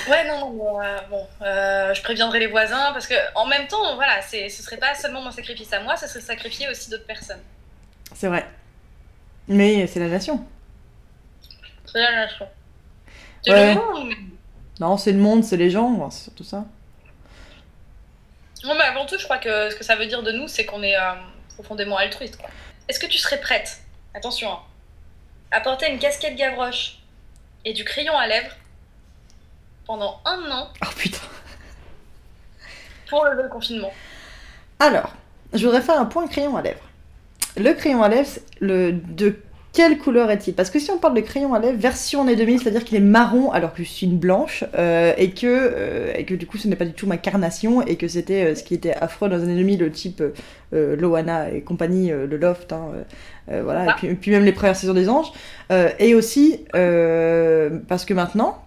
Ouais, non, euh, bon, euh, je préviendrai les voisins parce que en même temps, voilà, ce serait pas seulement mon sacrifice à moi, ce serait sacrifier aussi d'autres personnes. C'est vrai. Mais c'est la nation. C'est la nation. C'est Ouais. le monde. Non, c'est le monde, c'est les gens, c'est surtout ça. Non, mais avant tout, je crois que ce que ça veut dire de nous, c'est qu'on est euh, profondément altruiste. Est-ce que tu serais prête, attention, hein, à porter une casquette Gavroche et du crayon à lèvres pendant un an Oh putain. pour le confinement? Alors, je voudrais faire un point crayon à lèvres. Le crayon à lèvres, c'est le de quelle couleur est-il? Parce que si on parle de crayon à lèvres version année 2000, c'est-à-dire qu'il est marron alors que je suis une blanche, euh, et, que, euh, et que du coup ce n'est pas du tout ma carnation, et que c'était euh, ce qui était affreux dans les années 2000, le type euh, euh, Loana et compagnie, euh, le Loft, hein, voilà, et Ah. puis, et puis même les premières saisons des anges. Euh, et aussi, euh, parce que maintenant,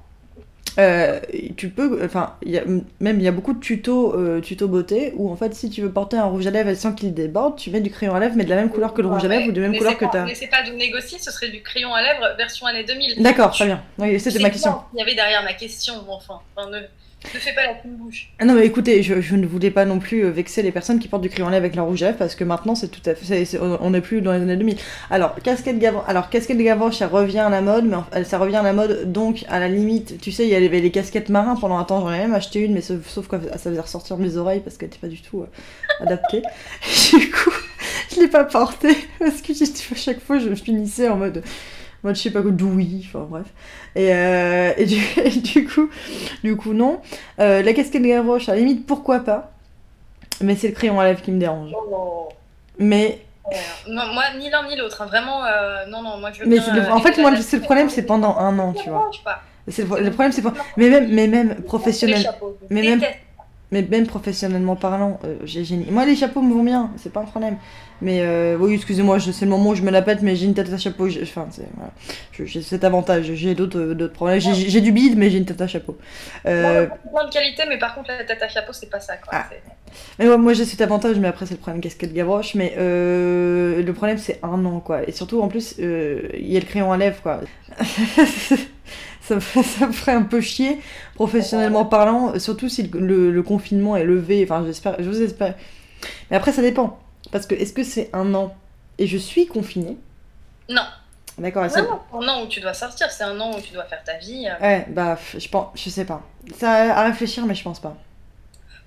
euh, tu peux, enfin, y a- même il y a beaucoup de tutos, euh, tutos beauté où en fait, si tu veux porter un rouge à lèvres sans qu'il déborde, tu mets du crayon à lèvres, mais de la même couleur que le rouge à lèvres ou de la même couleur que ta. ta. N'essaie pas de négocier, ce serait du crayon à lèvres version année 2000. D'accord, très bien. Oui, c'était C'est ma question. Il y avait derrière ma question, enfin. enfin ne, ne fais pas la fine bouche. Ah non, mais écoutez, je, ne voulais pas non plus euh, vexer les personnes qui portent du crayon à lèvres avec leur rouge à lèvres parce que maintenant, c'est tout à fait. on n'est plus dans les années 2000. Alors, casquette Gavroche, alors, Gavroche, ça revient à la mode, mais ça revient à la mode, donc, à la limite, tu sais, il y avait les casquettes marins pendant un temps, j'en ai même acheté une, mais sauf, que ça faisait ressortir mes oreilles parce qu'elle n'était pas du tout euh, adaptée. du coup, je l'ai pas portée parce que à chaque fois, je finissais en mode. Mode je sais pas quoi, douille, enfin bref. Et, euh, et, du, et du coup, du coup, non. Euh, la casquette Gavroche, à la limite, pourquoi pas Mais c'est le crayon à lèvres qui me dérange. Mais, Non, moi, ni l'un ni l'autre. hein. Vraiment, euh, non, non, moi je veux mais bien, c'est le- en fait, moi, c'est le problème, c'est pendant un an, tu vois. pas. C'est le, le problème, c'est pas. Mais même, mais même professionnel, mais même-. Mais même professionnellement parlant, euh, j'ai j'ai- Moi, les chapeaux me vont bien, c'est pas un problème. Mais euh, oui, excusez-moi, c'est le moment où je me la pète, mais j'ai une tête à chapeau. j'ai- Enfin, c'est voilà. Cet avantage. J'ai d'autres euh, d'autres problèmes. J'ai du bide, mais j'ai une tête à chapeau. Euh, plein de qualité, mais par contre, la tête à chapeau, c'est pas ça, quoi. Ah. Mais moi, moi, j'ai cet avantage, mais après c'est le problème casquette Gavroche. Mais euh, le problème c'est un an quoi. Et surtout en plus il y a le crayon à lèvres quoi. ça, me ferait- ça me ferait un peu chier professionnellement parlant, surtout si le, le- le confinement est levé. Enfin j'espère, je vous espère. Mais après ça dépend parce que est-ce que c'est un an et je suis confinée? Non. D'accord. Non, non, un an où tu dois sortir, c'est un an où tu dois faire ta vie. euh. Ouais bah je pense, je sais pas. Ça à réfléchir mais je pense pas.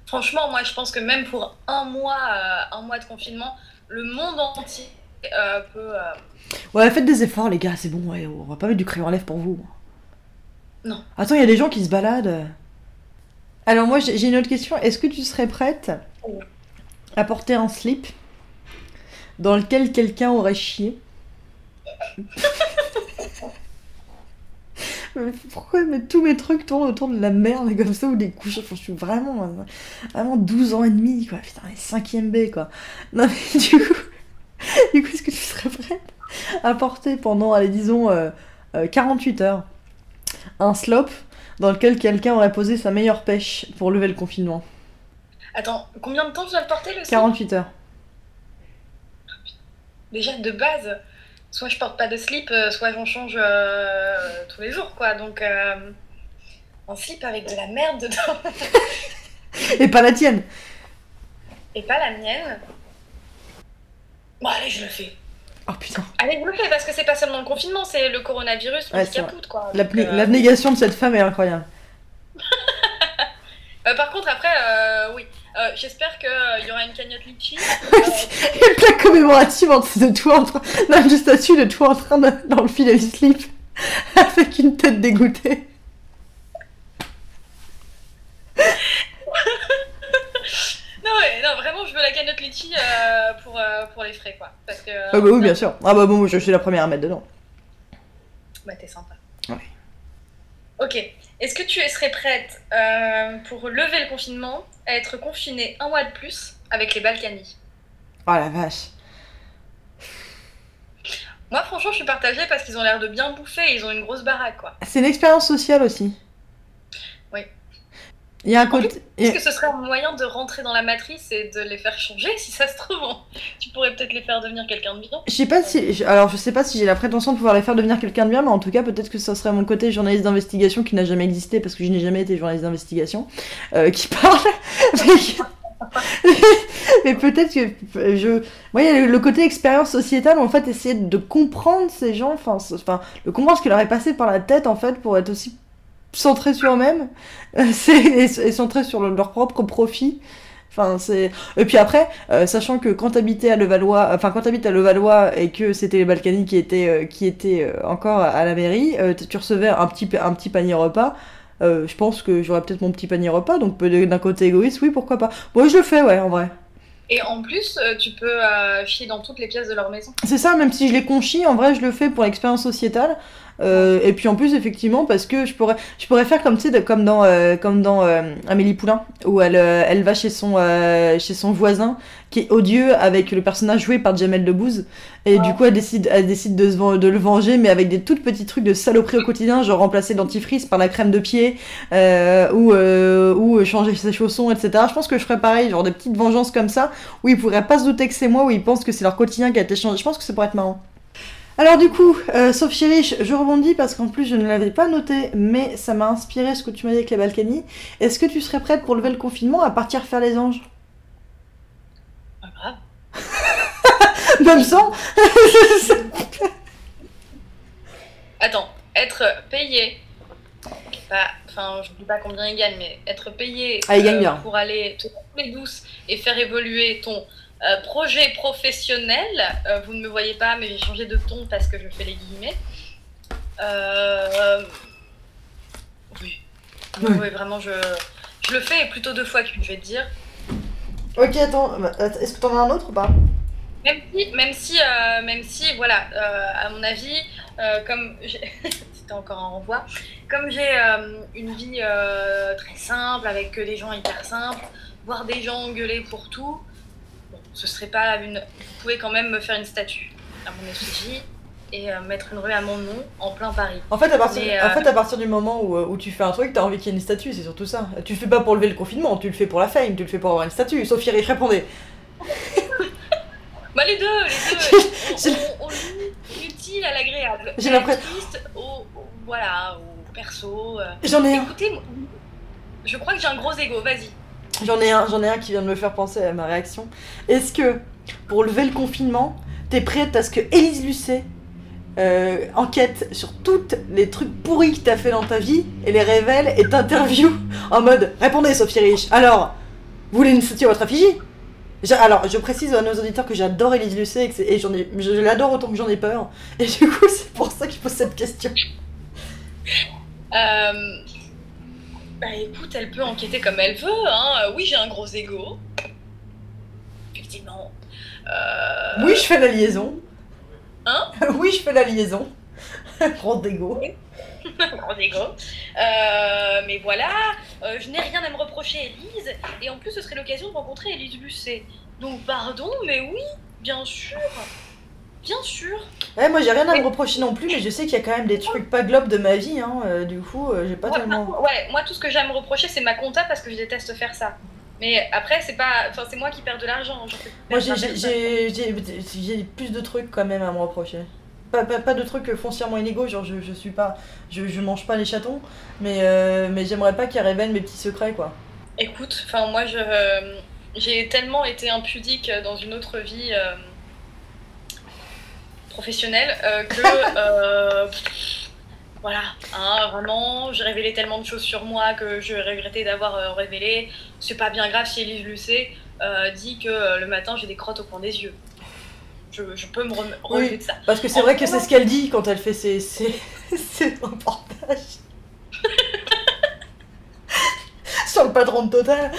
Franchement, moi, je pense que même pour un mois, euh, un mois de confinement, le monde entier euh, peut. euh, Ouais, faites des efforts, les gars, c'est bon, ouais, on va pas mettre du crayon à lèvres pour vous. Non. Attends, il y a des gens qui se baladent. Alors, moi, j'ai une autre question. Est-ce que tu serais prête à porter un slip dans lequel quelqu'un aurait chié Pourquoi tous mes trucs tournent autour de la merde comme ça ou des couches? Je suis vraiment, euh, vraiment 12 ans et demi, quoi. Putain, les 5ème B, quoi. Non, mais du coup, du coup, est-ce que tu serais prête à porter pendant, allez, disons, euh, euh, 48 heures un slop dans lequel quelqu'un aurait posé sa meilleure pêche pour lever le confinement Attends, combien de temps je dois le porter le slip 48 heures. Déjà, de base, soit je porte pas de slip, euh, soit j'en change euh, tous les jours, quoi. Donc, euh, un slip avec de la merde dedans Et pas la tienne. et pas la mienne. Bon, allez, je le fais. Oh putain. Allez, je le fais parce que c'est pas seulement le confinement, c'est le coronavirus, Ouais, qui capoute quoi. Euh, L'abnégation de cette femme est incroyable. euh, par contre, après, euh, oui, j'espère qu'il y aura une cagnotte litchi. Une plaque commémorative en- de toi en train. Non, une statue de toi en train de, dans le filet slip. Avec une tête dégoûtée. non, vraiment, je veux la cagnotte litchi euh, pour, euh, pour les frais quoi. Parce que. Ah bah oui, bien sûr. Ah bah bon, je suis la première à mettre dedans. Bah, t'es sympa. Ouais. Ok. Est-ce que tu serais prête euh, pour lever le confinement à être confinée un mois de plus avec les Balkany Oh la vache. Moi, franchement, je suis partagée parce qu'ils ont l'air de bien bouffer et ils ont une grosse baraque, quoi. C'est une expérience sociale aussi. Oui. Il y a un côté. Est-ce que ce serait un moyen de rentrer dans la matrice et de les faire changer Si ça se trouve, hein? tu pourrais peut-être les faire devenir quelqu'un de bien. Je sais pas si. je- Alors, je sais pas si j'ai la prétention de pouvoir les faire devenir quelqu'un de bien, mais en tout cas, peut-être que ça serait mon côté journaliste d'investigation qui n'a jamais existé parce que je n'ai jamais été journaliste d'investigation euh, qui parle. mais mais peut-être que je. A le, le côté expérience sociétale, en fait, essayer de comprendre ces gens, enfin, de comprendre ce qui leur est passé par la tête, en fait, pour être aussi centré sur eux-mêmes et, et centré sur le- leur propre profit. Enfin, c'est. Et puis après, euh, sachant que quand t'habitais à Levallois, enfin quand t'habites à Levallois et que c'était les Balkany qui étaient, euh, qui étaient euh, encore à la mairie, tu recevais un petit, un petit panier repas. Je pense que j'aurais peut-être mon petit panier repas, donc d'un côté égoïste, oui, pourquoi pas. Moi, je le fais, ouais, en vrai. Et en plus, tu peux euh, chier dans toutes les pièces de leur maison. C'est ça, même si je les conchis, en vrai, je le fais pour l'expérience sociétale. Euh, et puis en plus, effectivement, parce que je pourrais, je pourrais faire comme, tu sais, comme dans, euh, comme dans euh, Amélie Poulain, où elle, euh, elle va chez son, euh, chez son voisin, qui est odieux, avec le personnage joué par Jamel Debbouze. Et du coup, elle décide, elle décide de, se de le venger, mais avec des toutes petits trucs de saloperie au quotidien, genre remplacer dentifrice par la crème de pied, euh, ou, euh, ou changer ses chaussons, etc. Je pense que je ferais pareil, genre des petites vengeances comme ça, où ils pourraient pas se douter que c'est moi, où ils pensent que c'est leur quotidien qui a été changé. Je pense que ça pourrait être marrant. Alors du coup, euh, Sophie Rich, je rebondis parce qu'en plus je ne l'avais pas noté, mais ça m'a inspiré ce que tu m'as dit avec les Balkany. Est-ce que tu serais prête pour lever le confinement à partir faire les anges? Pas grave. Même sans Attends, être payé. Enfin, je ne dis pas combien il gagne, mais être payé Ah, bien. pour aller te couper douce et faire évoluer ton euh, projet professionnel. Euh, vous ne me voyez pas, mais j'ai changé de ton parce que je fais les guillemets. Euh, oui. Oui, vraiment, je, je le fais et plutôt deux fois qu'une, je vais te dire. Ok, attends, bah, est-ce que t'en as un autre ou pas? Même si, même si, euh, même si voilà, à mon avis, comme j'ai- c'était encore un renvoi, comme j'ai une vie très simple avec des gens hyper simples, voir des gens gueuler pour tout, ce serait pas une. Vous pouvez quand même me faire une statue à mon effigie et euh, mettre une rue à mon nom en plein Paris. en fait, à partir, Mais, en euh, fait, à partir du moment où, euh, où tu fais un truc, t'as envie qu'il y ait une statue, c'est surtout ça. Tu le fais pas pour lever le confinement, tu le fais pour la fame, tu le fais pour avoir une statue. Sophie répondez. Bah les deux, les deux. J'ai- on, on, on l'utile à l'agréable. J'ai l'impression- au, au- voilà, au perso. euh. J'en ai un. Écoutez, moi, je crois que j'ai un gros ego, vas-y. J'en ai un, j'en ai un qui vient de me faire penser à ma réaction. Est-ce que, pour lever le confinement, t'es prête à ce que Élise Lucet euh, enquête sur toutes les trucs pourris que t'as fait dans ta vie et les révèle et t'interview en mode répondez Sophie Rich. Alors, vous voulez une statue à votre effigie? Alors, je précise à nos auditeurs que j'adore Élise Lucet et, que j'en ai, je, je l'adore autant que j'en ai peur. Et du coup, c'est pour ça que je pose cette question. Euh, bah écoute, elle peut enquêter comme elle veut. Hein. Euh, Oui, j'ai un gros ego. Effectivement. Euh, Oui, je fais la liaison. Hein? Oui, je fais la liaison. Grand égo. gros ego. Euh, mais voilà, euh, je n'ai rien à me reprocher, Élise. Et en plus, ce serait l'occasion de rencontrer Élise Lucet. Donc, pardon, mais oui, bien sûr. Bien sûr. Ouais, moi j'ai rien à me reprocher non plus, mais je sais qu'il y a quand même des trucs pas globes de ma vie, hein. euh, du coup, euh, j'ai pas Ouais, tellement. ouais, moi, tout ce que j'ai à me reprocher, c'est ma compta parce que je déteste faire ça. Mais après, c'est pas, enfin, c'est moi qui perds de l'argent. Moi j'ai- plus de trucs quand même à me reprocher. pas, pas, pas de trucs foncièrement illégaux, genre je, je suis pas. Je, je mange pas les chatons, mais, euh, mais j'aimerais pas qu'ils révèlent mes petits secrets, quoi. Écoute, enfin moi je euh, j'ai tellement été impudique dans une autre vie professionnelle euh, que euh, voilà, hein, vraiment, j'ai révélé tellement de choses sur moi que je regrettais d'avoir euh, révélé. C'est pas bien grave si Elise Lucet dit que le matin j'ai des crottes au coin des yeux. Je, je peux me rem- relever Oui. de ça. Parce que c'est vrai que c'est ce qu'elle dit quand elle fait ses, ses, ses reportages. Sur le patron de Total.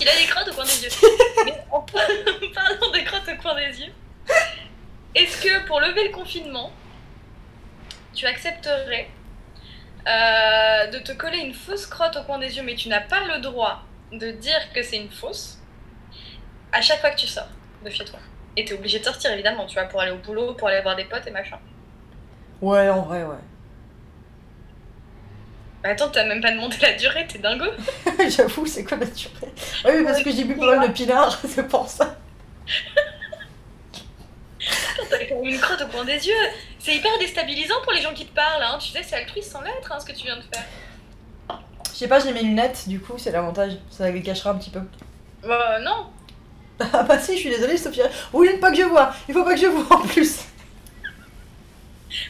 En plus, il a des crottes au coin des yeux. Mais en parlant des crottes au coin des yeux, est-ce que pour lever le confinement, tu accepterais euh, de te coller une fausse crotte au coin des yeux, mais tu n'as pas le droit de dire que c'est une fausse à chaque fois que tu sors de chez toi? Et t'es obligé de sortir évidemment, tu vois, pour aller au boulot, pour aller voir des potes et machin. Ouais, en vrai, ouais. Bah attends, t'as même pas demandé la durée, t'es dingo J'avoue, c'est quoi la durée? Ah Oui, parce que j'ai bu pas mal de pinard, c'est pour ça. T'as une crotte au coin des yeux. C'est hyper déstabilisant pour les gens qui te parlent, hein. Tu sais, c'est altruiste sans l'être, hein, ce que tu viens de faire. Je sais pas, j'ai mes lunettes, du coup, c'est l'avantage. Ça les cachera un petit peu. Bah non. Ah bah si, je suis désolée, Sophie. Vous voulez pas que je vois Il faut pas que je vois en plus.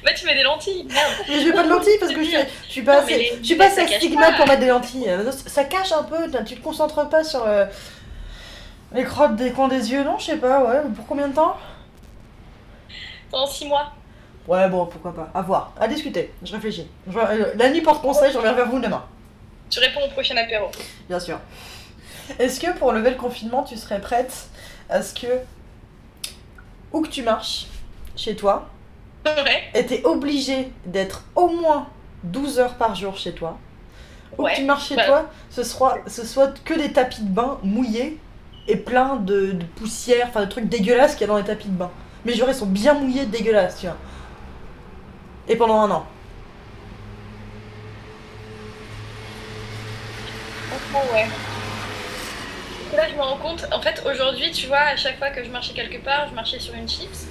Bah tu mets des lentilles, merde. Mais je vais pas de lentilles parce que je suis, je suis pas Non, assez, les je suis pas assez stigmate pour mettre des lentilles. Euh, Ça cache un peu, tu te concentres pas sur euh, les crottes des coins des yeux, non Je sais pas, ouais. Pour combien de temps? Pendant 6 mois. Ouais, bon, pourquoi pas. À voir, à discuter. Je réfléchis. Je- euh, La nuit porte conseil, je reviens vers vous demain. Tu réponds au prochain apéro. Bien sûr. Est-ce que pour lever le confinement, tu serais prête à ce que, où que tu marches, chez toi, Et t'es obligé d'être au moins 12 heures par jour chez toi, Ouais. que tu marches chez Bah. toi, ce soit, ce soit que des tapis de bain mouillés et plein de, de poussière, enfin de trucs dégueulasses qu'il y a dans les tapis de bain. Mais genre, ils sont bien mouillés, dégueulasses, tu vois. Et pendant un an. Franchement, ouais. Là, je me rends compte, en fait, aujourd'hui, tu vois, à chaque fois que je marchais quelque part, je marchais sur une chips.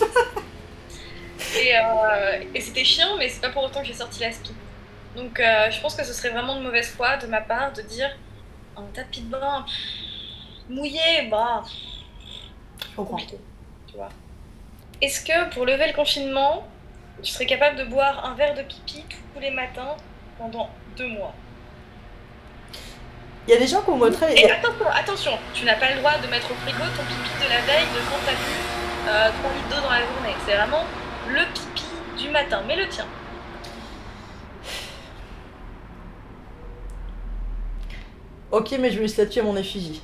et euh, et c'était chiant, mais c'est pas pour autant que j'ai sorti la spi. Donc, euh, je pense que ce serait vraiment de mauvaise foi de ma part de dire un tapis de bain mouillé, bah, Je comprends. compliqué, tu vois. Est-ce que pour lever le confinement, tu serais capable de boire un verre de pipi tous les matins pendant deux mois? Il y a des gens qui ont montré. Et attention, attention, tu n'as pas le droit de mettre au frigo ton pipi de la veille de quand t'as bu euh, 3 litres d'eau dans la journée. C'est vraiment le pipi du matin, mais le tien. Ok, mais je vais statuer à mon effigie.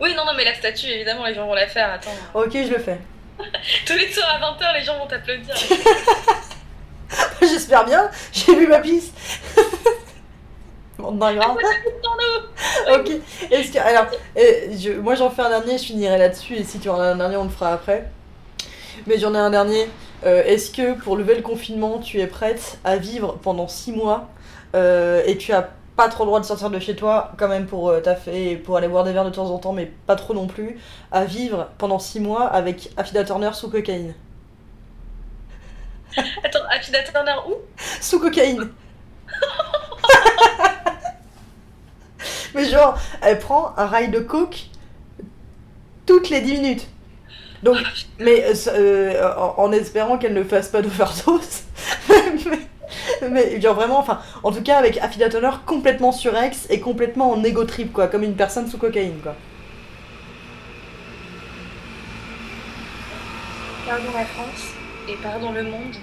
Oui, non, non, mais la statue, évidemment, les gens vont la faire. Attends. Ok, je le fais. Tous les soirs à 20h, les gens vont t'applaudir. J'espère bien, j'ai vu ma piste. Bon, non, grave. Ok. Est-ce que, alors, je- moi j'en fais un dernier, je finirai là-dessus, et si tu en as un dernier, on le fera après. Mais j'en ai un dernier. Euh, Est-ce que pour lever le confinement, tu es prête à vivre pendant 6 mois euh, et tu as pas trop le droit de sortir de chez toi, quand même pour euh, taffer et pour aller boire des verres de temps en temps, mais pas trop non plus, à vivre pendant 6 mois avec Affida Turner sous cocaïne? Attends, Affida Turner où? Sous cocaïne Mais genre, elle prend un rail de coke toutes les 10 minutes. Donc, mais euh, euh, en, espérant qu'elle ne fasse pas d'overdose. mais, mais genre vraiment, enfin, en tout cas avec Affida Turner complètement surex et complètement en ego trip, quoi, comme une personne sous cocaïne, quoi. Pardon la France et pardon le monde.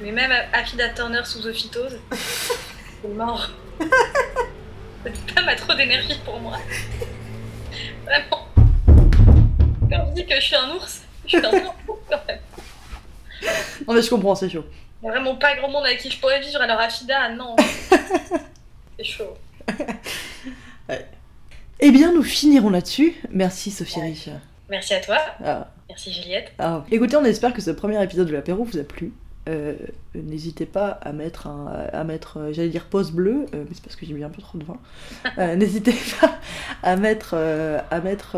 Mais même Affida Turner sous ophytose, c'est mort. Cette femme a trop d'énergie pour moi. Vraiment. Quand je dis que je suis un ours, je suis un ours quand même. Non mais je comprends, c'est chaud. Il n'y a vraiment pas grand monde avec qui je pourrais vivre, alors Affida, non. C'est chaud. Eh bien, nous finirons là-dessus. Merci Sophie Rich. Merci à toi, Ah. merci Juliette. Ah. Écoutez, on espère que ce premier épisode de l'apéro vous a plu. Euh, n'hésitez pas à mettre, un, à mettre euh, j'allais dire pause bleue, euh, mais c'est parce que j'ai mis un peu trop de vin. Euh, n'hésitez pas à mettre, à mettre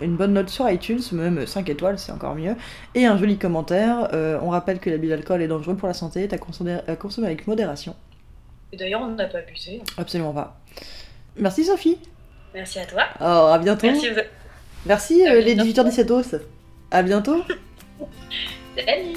une bonne note sur iTunes, même 5 étoiles, c'est encore mieux, et un joli commentaire. On rappelle que l'abus d'alcool est dangereux pour la santé, est à consommer, à consommer avec modération. Et d'ailleurs, on n'a pas abusé. Absolument pas. Merci Sophie. Merci à toi. Oh, à bientôt. Merci, vous... Merci À les bientôt. 18h17 os. À bientôt. Salut